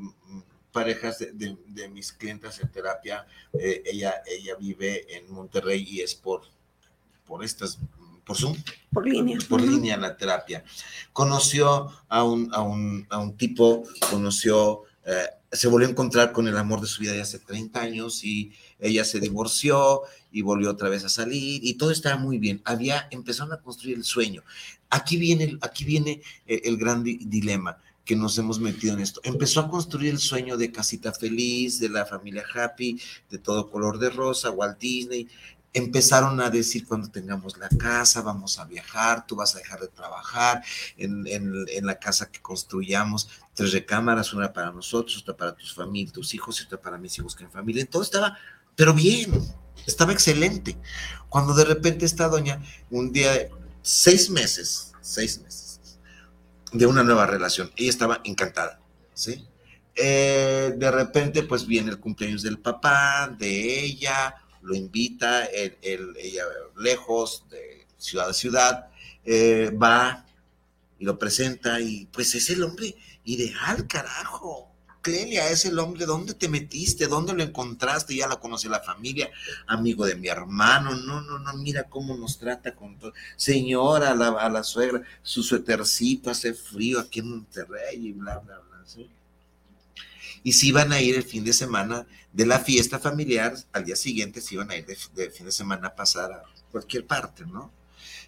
parejas, de, de, mis clientes en terapia, ella, ella vive en Monterrey y es por, por estas, por Zoom. Por línea. Por línea la terapia. Conoció a un, a un, a un tipo, conoció, se volvió a encontrar con el amor de su vida de hace 30 años y ella se divorció y volvió otra vez a salir y todo estaba muy bien. Había, empezaron a construir el sueño. Aquí viene, aquí viene eh, el, gran dilema que nos hemos metido en esto. Empezó a construir el sueño de casita feliz, de la familia happy, de todo color de rosa, Walt Disney. Empezaron a decir cuando tengamos la casa, vamos a viajar, tú vas a dejar de trabajar en, en la casa que construyamos, tres recámaras, una para nosotros, otra para tus familias, tus hijos y otra para mis hijos que en familia. Todo estaba pero bien, estaba excelente. Cuando de repente esta doña, un día, seis meses, seis meses, de una nueva relación, ella estaba encantada, ¿sí? Eh, de repente, pues viene el cumpleaños del papá, de ella, lo invita, ella lejos, de ciudad a ciudad, eh, va y lo presenta y pues es el hombre ideal, carajo. Clelia es el hombre, ¿dónde te metiste? ¿Dónde lo encontraste? Ya la conoce la familia, amigo de mi hermano, no, no, no, mira cómo nos trata con todo. Señora, a la, a la suegra, su suétercito hace frío aquí en Monterrey y bla, bla, bla, ¿sí? Y si iban a ir el fin de semana de la fiesta familiar, al día siguiente se iban a ir de, de fin de semana a pasar a cualquier parte, ¿no?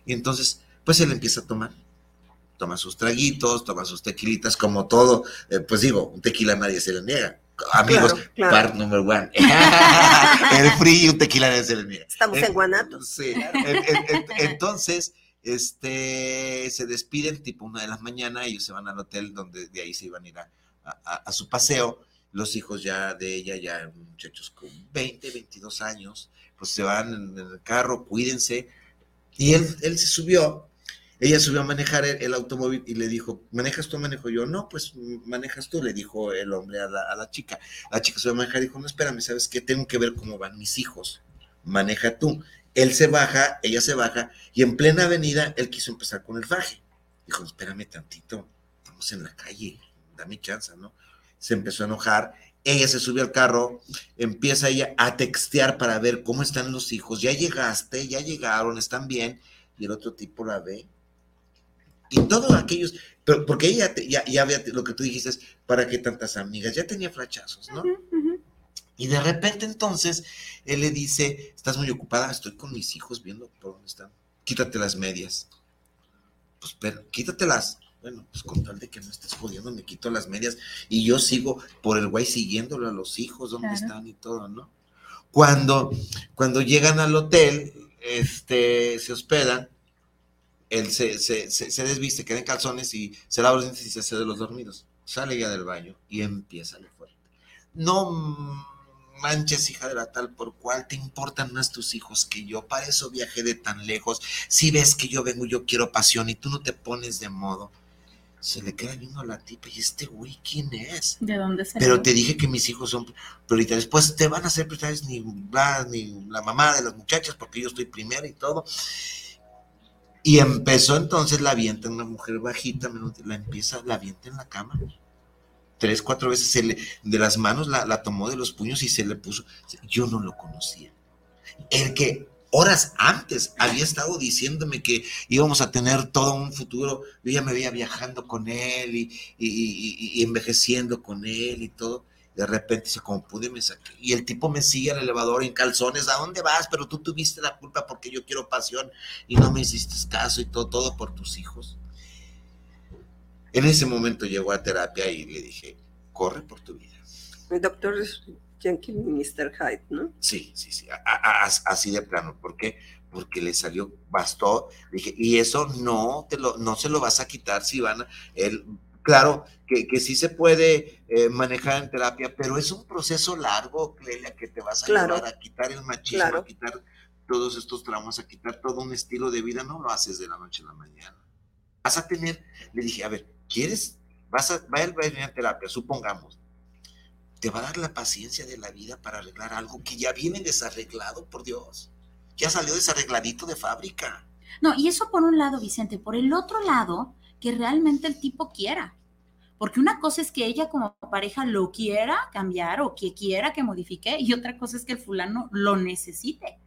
Y entonces, pues él empieza a tomar toma sus traguitos, toma sus tequilitas, como todo, eh, pues digo, un tequila nadie se le niega. Amigos, part number one. el frío, un tequila nadie se le niega. Estamos en Guanatos. Sí. Entonces, este, se despiden tipo una de la mañana, ellos se van al hotel donde de ahí se iban a ir a, su paseo. Los hijos ya de ella, ya muchachos con 20, 22 años, pues se van en el carro, cuídense. Y él, él se subió ella subió a manejar el, automóvil y le dijo, ¿manejas tú manejo yo? No, pues manejas tú, le dijo el hombre a la, chica. La chica subió a manejar y dijo, no, espérame, ¿sabes qué? Tengo que ver cómo van mis hijos. Maneja tú. Él se baja, ella se baja y en plena avenida él quiso empezar con el faje. Dijo, espérame tantito, estamos en la calle, dame chance, ¿no? Se empezó a enojar ella se subió al carro, empieza ella a textear para ver cómo están los hijos, ya llegaste, ya llegaron, están bien, y el otro tipo la ve y todos aquellos, pero porque ella ya, ya había lo que tú dijiste, ¿para qué tantas amigas? Ya tenía flachazos, ¿no? Y de repente entonces él le dice, estás muy ocupada, estoy con mis hijos viendo por dónde están. Quítate las medias. Pues, pero, quítatelas. Bueno, pues con tal de que no estés jodiendo, me quito las medias y yo sigo por el güey siguiéndolo a los hijos, dónde están y todo, ¿no? Cuando, cuando llegan al hotel, este, se hospedan, él se, se, se, se desviste, queda en calzones y se lava los dientes y se hace de los dormidos. Sale ya del baño y empieza lo fuerte. No manches, hija de la tal por cual, te importan más tus hijos que yo. Para eso viajé de tan lejos. Si ves que yo vengo, yo quiero pasión y tú no te pones de modo. Se le queda viendo a la tipa y este güey, ¿quién es? ¿De dónde se Pero te dije que mis hijos son prioritarios. Pues te van a ser prioritarios ni, la- ni la mamá de las muchachas, porque yo estoy primero y todo. Y empezó entonces la avienta una mujer bajita, la empieza, la avienta en la cama. Tres, cuatro veces se le, de las manos la, la tomó de los puños y se le puso. Yo no lo conocía. El que horas antes había estado diciéndome que íbamos a tener todo un futuro, yo ya me veía viajando con él y, y- y- y envejeciendo con él y todo. De repente dice, como pude, me saqué. Y el tipo me sigue al elevador en calzones. ¿A dónde vas? Pero tú tuviste la culpa porque yo quiero pasión y no me hiciste caso y todo, todo por tus hijos. En ese momento llegó a terapia y le dije, corre por tu vida. Doctor Jenkins y Mr. Hyde, ¿no? Sí, sí, sí, a- a- a- así de plano. ¿Por qué? Porque le salió, bastó. Dije, y eso no, te lo, no se lo vas a quitar si van a, él, claro, que, que sí se puede eh, manejar en terapia, pero es un proceso largo, Clelia, que te vas a Claro. llevar a quitar el machismo, Claro. a quitar todos estos traumas, a quitar todo un estilo de vida, no lo haces de la noche a la mañana. Vas a tener, le dije, a ver, ¿quieres? Vas a, va a ir a terapia, supongamos te va a dar la paciencia de la vida para arreglar algo que ya viene desarreglado, por Dios. Ya salió desarregladito de fábrica. No, y eso por un lado, Vicente. Por el otro lado, que realmente el tipo quiera. Porque una cosa es que ella como pareja lo quiera cambiar o que quiera que modifique, y otra cosa es que el fulano lo necesite.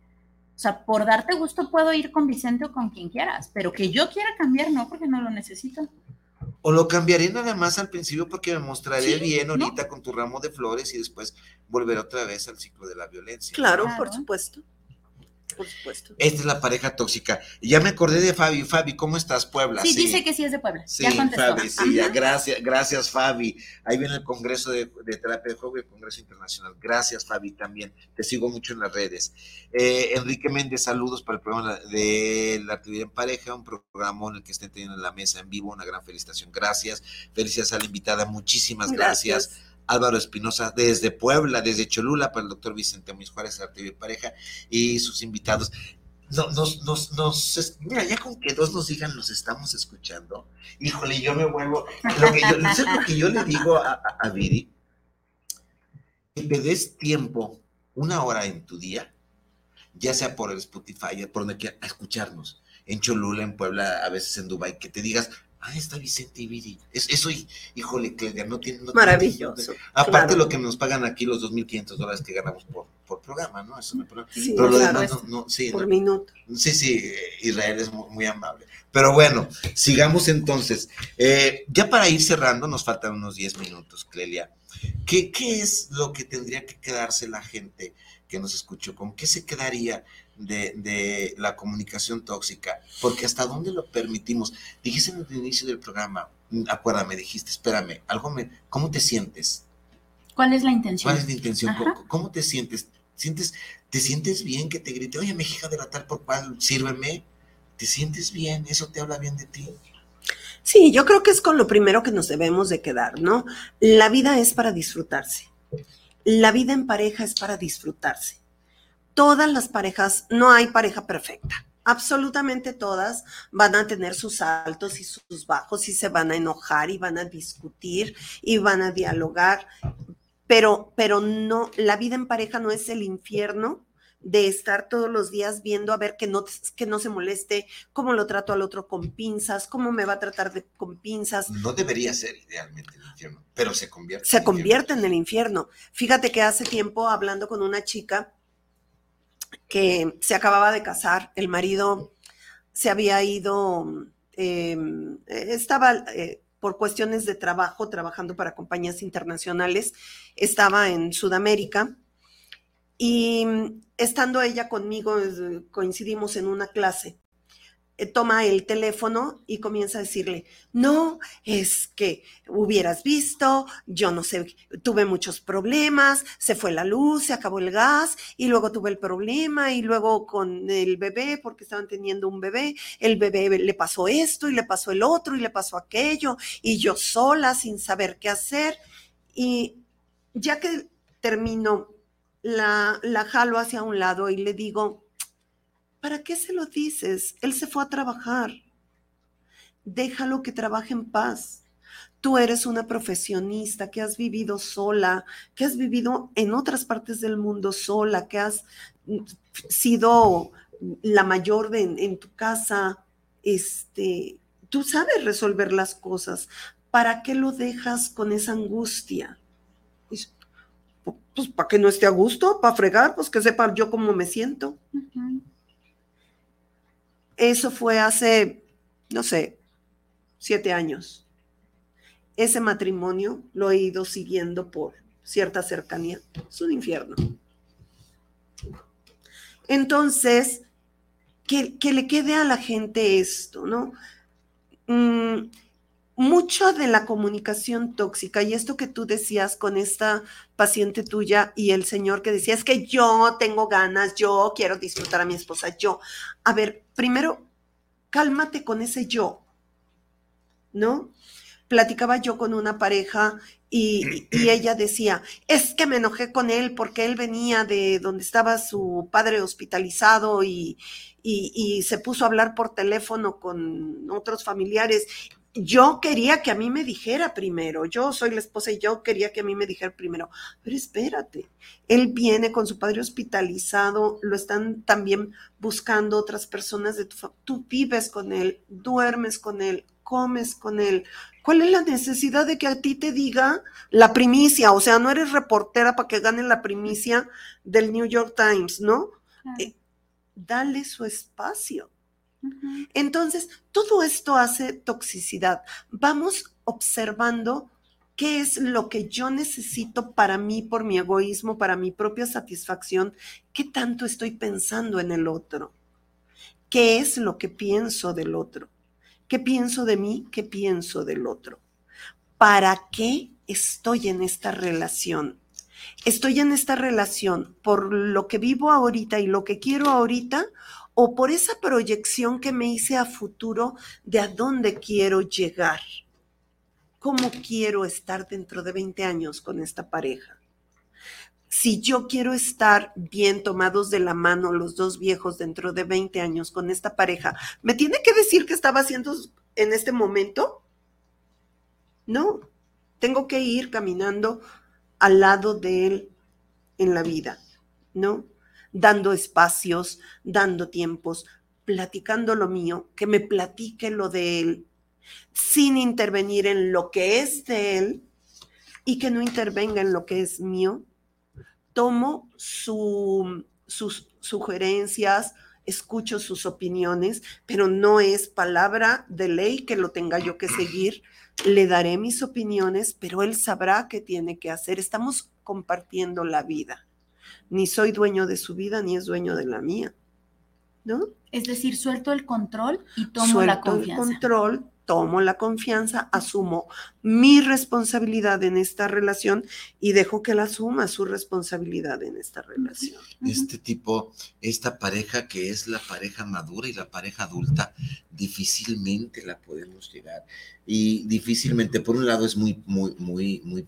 O sea, por darte gusto puedo ir con Vicente o con quien quieras, pero que yo quiera cambiar, no, porque no lo necesito. O lo cambiaré nada más al principio porque me mostraré Sí, bien ¿no? ahorita con tu ramo de flores y después volveré otra vez al ciclo de la violencia. Claro, Claro. por supuesto. Por supuesto. Esta es la pareja tóxica. Ya me acordé de Fabi. Fabi, ¿cómo estás, Puebla? Sí, dice que sí es de Puebla. Sí, ya contestó. Fabi, sí, ya, gracias, gracias Fabi. Ahí viene el Congreso de, de Terapia de Juego y el Congreso Internacional. Gracias Fabi también. Te sigo mucho en las redes. Eh, Enrique Méndez, saludos para el programa de la actividad en pareja, un programa en el que estén teniendo en la mesa en vivo. Una gran felicitación. Gracias. Felicidades a la invitada. Muchísimas gracias. Álvaro Espinosa desde Puebla, desde Cholula, para el doctor Vicente Muiz Juárez, en pareja y sus invitados. No, nos, nos, nos, mira, ya con que dos nos digan, los estamos escuchando. Híjole, yo me vuelvo. Lo que yo, ¿sabes lo que yo le digo a, a, Viri? Que te des tiempo, una hora en tu día, ya sea por el Spotify, por donde quiera, a escucharnos. En Cholula, en Puebla, a veces en Dubai, que te digas, ah, está Vicente y Viri. Es, eso, híjole, Claudia, no tiene. no tiene- Maravilloso. Aparte claro. lo que nos pagan aquí, los 2.500 dólares que ganamos por, por programa, ¿no? Eso me Sí, Pero lo demás no, no, sí, por no. minuto. Sí, sí, Israel es muy, muy amable. Pero bueno, sigamos entonces. Eh, ya para ir cerrando, nos faltan unos 10 minutos, Clelia. ¿Qué, ¿Qué es lo que tendría que quedarse la gente que nos escuchó? ¿Con qué se quedaría de, de la comunicación tóxica? Porque hasta dónde lo permitimos. Dijiste en el inicio del programa, mm, acuérdame, dijiste, espérame, algo me, ¿cómo te sientes? ¿Cuál es la intención? ¿Cuál es la intención? Ajá. ¿Cómo, cómo te sientes? ¿Sientes? ¿Te sientes bien que te grite, oye, mi hija de la tal por cual, sírveme? ¿Te sientes bien? ¿Eso te habla bien de ti? Sí, yo creo que es con lo primero que nos debemos de quedar, ¿no? La vida es para disfrutarse. La vida en pareja es para disfrutarse. Todas las parejas, no hay pareja perfecta. Absolutamente todas van a tener sus altos y sus bajos y se van a enojar y van a discutir y van a dialogar, pero, pero no, la vida en pareja no es el infierno de estar todos los días viendo a ver que no, que no se moleste, cómo lo trato al otro con pinzas, cómo me va a tratar de, con pinzas. No debería ser idealmente el infierno, pero se convierte. Se en convierte en el infierno. Fíjate que hace tiempo, hablando con una chica que se acababa de casar, el marido se había ido, eh, estaba eh, por cuestiones de trabajo, trabajando para compañías internacionales, estaba en Sudamérica y estando ella conmigo, eh, coincidimos en una clase. Eh, toma el teléfono y comienza a decirle, no, es que hubieras visto, yo no sé, tuve muchos problemas, se fue la luz, se acabó el gas y luego tuve el problema y luego con el bebé, porque estaban teniendo un bebé, el bebé le pasó esto y le pasó el otro y le pasó aquello y yo sola sin saber qué hacer. Y ya que termino, la, la jalo hacia un lado y le digo, ¿Para qué se lo dices? Él se fue a trabajar. Déjalo que trabaje en paz. Tú eres una profesionista que has vivido sola, que has vivido en otras partes del mundo sola, que has mm, sido la mayor en tu casa. Este, tú sabes resolver las cosas. ¿Para qué lo dejas con esa angustia? Pues, pues para que no esté a gusto, para fregar, pues que sepa yo cómo me siento. Eso fue hace, no sé, siete años. Ese matrimonio lo he ido siguiendo por cierta cercanía. Es un infierno. Entonces, que, le quede a la gente esto, ¿no? Mm, mucho de la comunicación tóxica y esto que tú decías con esta paciente tuya y el señor que decía, es que yo tengo ganas, yo quiero disfrutar a mi esposa, yo. A ver, primero, cálmate con ese yo, ¿no? Platicaba yo con una pareja y, ella decía, es que me enojé con él porque él venía de donde estaba su padre hospitalizado y, y se puso a hablar por teléfono con otros familiares yo quería que a mí me dijera primero, yo soy la esposa y yo quería que a mí me dijera primero, pero espérate, él viene con su padre hospitalizado, lo están también buscando otras personas de tu familia, tú vives con él, duermes con él, comes con él. ¿Cuál es la necesidad de que a ti te diga la primicia? O sea, no eres reportera para que gane la primicia del New York Times, ¿no? Eh, dale su espacio entonces, todo esto hace toxicidad. Vamos observando qué es lo que yo necesito para mí, por mi egoísmo, para mi propia satisfacción, qué tanto estoy pensando en el otro, qué es lo que pienso del otro, qué pienso de mí, qué pienso del otro, para qué estoy en esta relación. Estoy en esta relación por lo que vivo ahorita y lo que quiero ahorita o por esa proyección que me hice a futuro de a dónde quiero llegar. ¿Cómo quiero estar dentro de 20 años con esta pareja? Si yo quiero estar bien tomados de la mano los dos viejos dentro de 20 años con esta pareja, ¿me tiene que decir qué estaba haciendo en este momento? No, tengo que ir caminando al lado de él en la vida, ¿no? Dando espacios, dando tiempos, platicando lo mío, que me platique lo de él, sin intervenir en lo que es de él y que no intervenga en lo que es mío. Tomo sus sugerencias, escucho sus opiniones, pero no es palabra de ley que lo tenga yo que seguir. Le daré mis opiniones, pero él sabrá qué tiene que hacer. Estamos compartiendo la vida ni soy dueño de su vida, ni es dueño de la mía. ¿No? Es decir, suelto el control y tomo la confianza. el control, tomo la confianza, asumo mi responsabilidad en esta relación y dejo que él asuma su responsabilidad en esta relación. Este tipo, esta pareja que es la pareja madura y la pareja adulta, difícilmente la podemos llegar. Y difícilmente, por un lado, es muy, muy, muy, muy,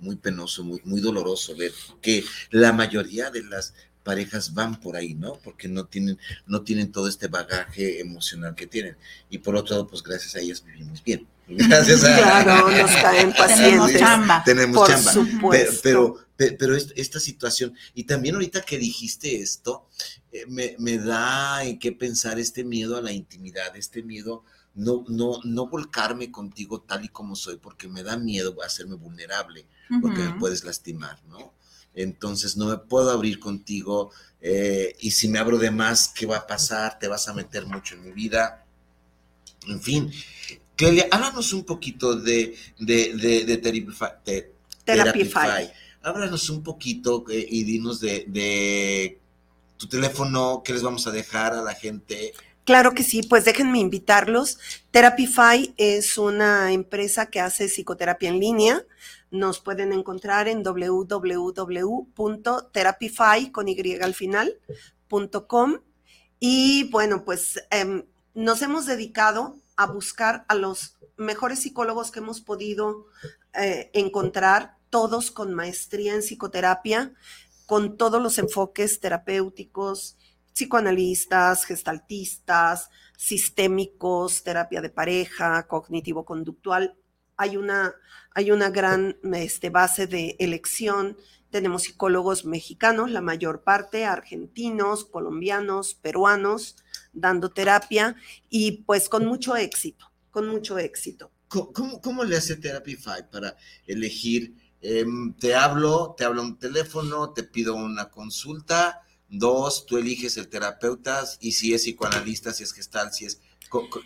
muy penoso, muy, muy doloroso ver que la mayoría de las parejas van por ahí, ¿no? Porque no tienen, no tienen todo este bagaje emocional que tienen. Y por otro lado, pues gracias a ellas vivimos bien. Gracias a Claro, nos caen pacientes. Tenemos chamba. Tenemos chamba. Pero, pero, esta situación, y también ahorita que dijiste esto, eh, me, me, da en qué pensar este miedo a la intimidad, este miedo no, no, no volcarme contigo tal y como soy, porque me da miedo hacerme vulnerable, porque me puedes lastimar, ¿no? Entonces no me puedo abrir contigo eh, y si me abro de más, ¿qué va a pasar? Te vas a meter mucho en mi vida. En fin, Clelia, háblanos un poquito de, de, de, de, Therapify. Háblanos un poquito eh, y dinos de, de tu teléfono, qué les vamos a dejar a la gente Claro que sí, pues déjenme invitarlos. Therapify es una empresa que hace psicoterapia en línea. Nos pueden encontrar en www.therapify con y. Y bueno, pues em, nos hemos dedicado a buscar a los mejores psicólogos que hemos podido eh, encontrar, todos con maestría en psicoterapia, con todos los enfoques terapéuticos, psicoanalistas, gestaltistas, sistémicos, terapia de pareja, cognitivo-conductual. Hay una, hay una gran este, base de elección. Tenemos psicólogos mexicanos, la mayor parte, argentinos, colombianos, peruanos, dando terapia y pues con mucho éxito, con mucho éxito. ¿Cómo, cómo le hace Therapify para elegir? Em, te hablo, te hablo un teléfono, te pido una consulta, dos, tú eliges el terapeuta y si es psicoanalista, si es gestal, si es...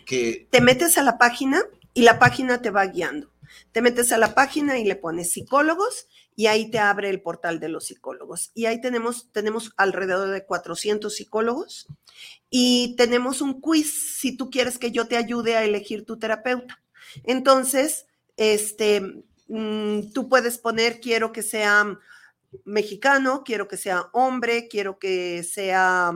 que Te metes a la página y la página te va guiando. Te metes a la página y le pones psicólogos y ahí te abre el portal de los psicólogos. Y ahí tenemos, tenemos alrededor de 400 psicólogos y tenemos un quiz si tú quieres que yo te ayude a elegir tu terapeuta. Entonces, este, mm, tú puedes poner, quiero que sea mexicano, quiero que sea hombre, quiero que sea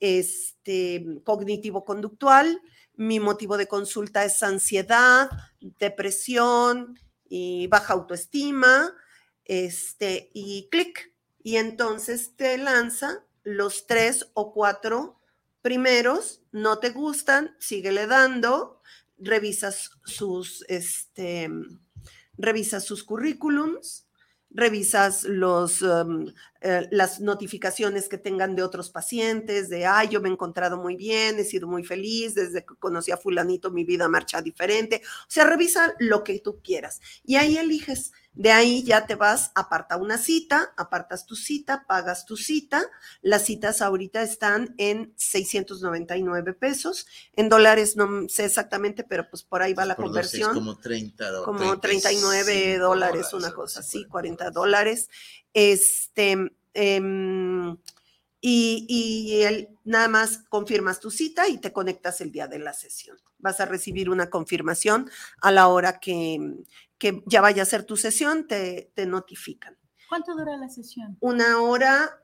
este, cognitivo-conductual. Mi motivo de consulta es ansiedad, depresión y baja autoestima. Este, y clic. Y entonces te lanza los tres o cuatro primeros, no te gustan, síguele dando, revisas sus, este, revisas sus currículums, revisas los, um, eh, las notificaciones que tengan de otros pacientes, de, ay, yo me he encontrado muy bien, he sido muy feliz, desde que conocí a fulanito mi vida marcha diferente. O sea, revisa lo que tú quieras. Y ahí eliges de ahí ya te vas, aparta una cita, apartas tu cita, pagas tu cita. Las citas ahorita están en 699 pesos. En dólares no sé exactamente, pero pues por ahí va la conversión. como 30 Como 39 dólares, una cosa así, 40 dólares. Este, em, y, y nada más confirmas tu cita y te conectas el día de la sesión. Vas a recibir una confirmación a la hora que, que ya vaya a ser tu sesión, te, te notifican. ¿Cuánto dura la sesión? Una hora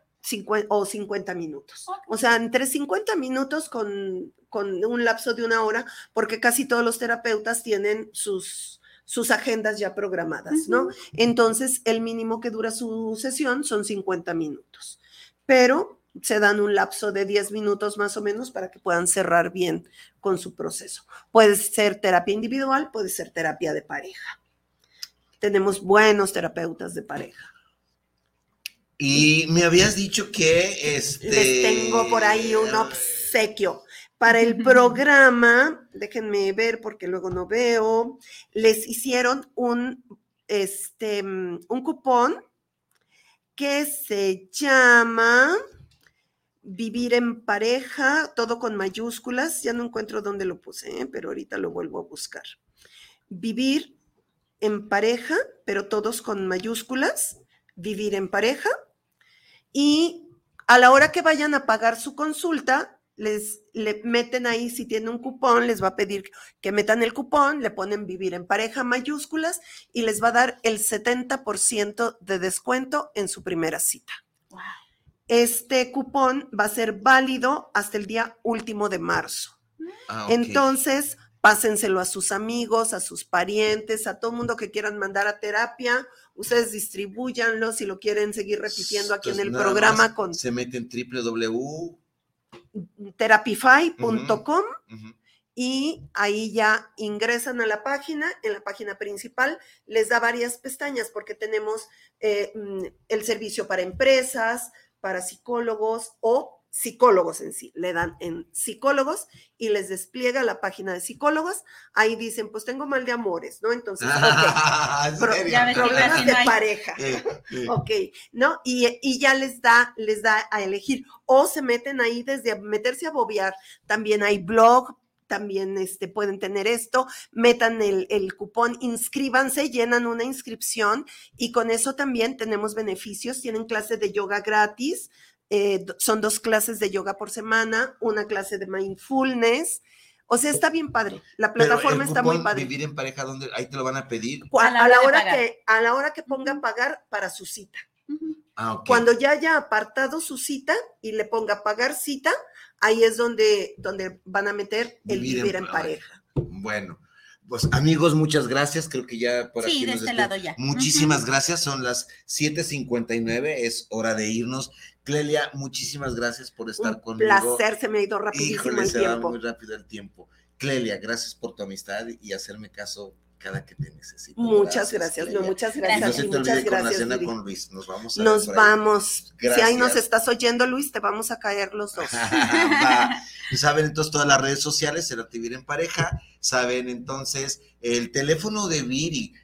o 50 minutos. O sea, entre 50 minutos con, con, un lapso de una hora, porque casi todos los terapeutas tienen sus, sus agendas ya programadas, ¿no? Entonces, el mínimo que dura su sesión son 50 minutos. Pero se dan un lapso de 10 minutos más o menos para que puedan cerrar bien con su proceso. Puede ser terapia individual, puede ser terapia de pareja tenemos buenos terapeutas de pareja. Y me habías dicho que este... Les tengo por ahí un obsequio. Para el programa, déjenme ver porque luego no veo, les hicieron un, este, un cupón que se llama Vivir en pareja, todo con mayúsculas. Ya no encuentro dónde lo puse, ¿eh? pero ahorita lo vuelvo a buscar. Vivir en pareja, pero todos con mayúsculas, vivir en pareja. Y a la hora que vayan a pagar su consulta, les le meten ahí, si tiene un cupón, les va a pedir que metan el cupón, le ponen vivir en pareja mayúsculas y les va a dar el 70% de descuento en su primera cita. Este cupón va a ser válido hasta el día último de marzo. Ah, Entonces, pásenselo a sus amigos, a sus parientes, a todo mundo que quieran mandar a terapia. Ustedes distribuyanlo si lo quieren seguir repitiendo aquí en el programa con... Se meten www.therapify.com y ahí ya ingresan a la página. En la página principal les da varias pestañas porque tenemos eh, mm, el servicio para empresas, para psicólogos o psicólogos en sí, le dan en psicólogos y les despliega la página de psicólogos, ahí dicen, pues tengo mal de amores, ¿no? Entonces, problemas de pareja, ok, ¿no? Y, ya les da, les da a elegir, o se meten ahí desde meterse a bobear, también hay blog, también este, pueden tener esto, metan el, el, cupón, inscríbanse, llenan una inscripción y con eso también tenemos beneficios, tienen clase de yoga gratis, eh, son dos clases de yoga por semana, una clase de mindfulness. O sea, está bien padre. La Pero plataforma el está muy padre. Vivir en pareja, ¿dónde? Ahí te lo van a pedir. A A, la hora que, a la hora que ponga pagar para su cita. Ah. Cuando ya haya apartado su cita y le ponga pagar cita, ahí es donde, donde van a meter el Vivir en vivir en, pareja. pareja. Bueno, pues amigos, muchas gracias. Creo que ya por Sí, aquí de nos este lado ya. Muchísimas gracias. Son las 7:59. Es hora de irnos. Clelia, muchísimas gracias por estar Un conmigo. placer, se me ha ido rapidísimo Híjole, el se va tiempo. muy rápido el tiempo. Clelia, gracias por tu amistad y hacerme caso cada que te necesito. Muchas gracias, no, muchas Y no gracias. se te olvide con la gracias. cena con Luis. Nos vamos a ver Nos vamos. Si ahí nos Gracias. estás oyendo, Luis, te vamos a caer los dos. Va. Y saben entonces todas las redes sociales, será Vivir en Pareja. Saben entonces el teléfono de Viri.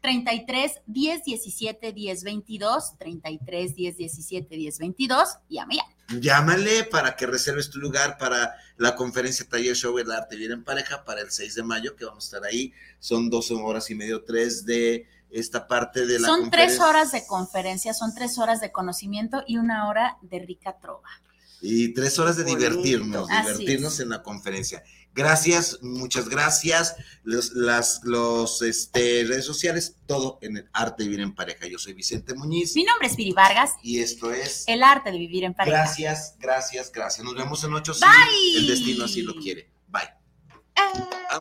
33 10 17 10 22, 33 10 17 10 22, llame ya. Llámale para que reserves tu lugar para la conferencia Taller Show El Arte Vivir en Pareja para el 6 de mayo, que vamos a estar ahí. Son dos horas y medio, tres de esta parte de la Son tres horas de conferencia, son tres horas de conocimiento y una hora de rica trova. Y tres horas de Bonito. divertirnos, Así divertirnos es. en la conferencia. Gracias, muchas gracias. Los, las este, redes sociales, todo en el arte de vivir en pareja. Yo soy Vicente Muñiz. Mi nombre es Piri Vargas. Y esto es El arte de vivir en pareja. Gracias, gracias, gracias. Nos vemos en ocho. Bye. El destino así lo quiere. Bye. Ah. Ah.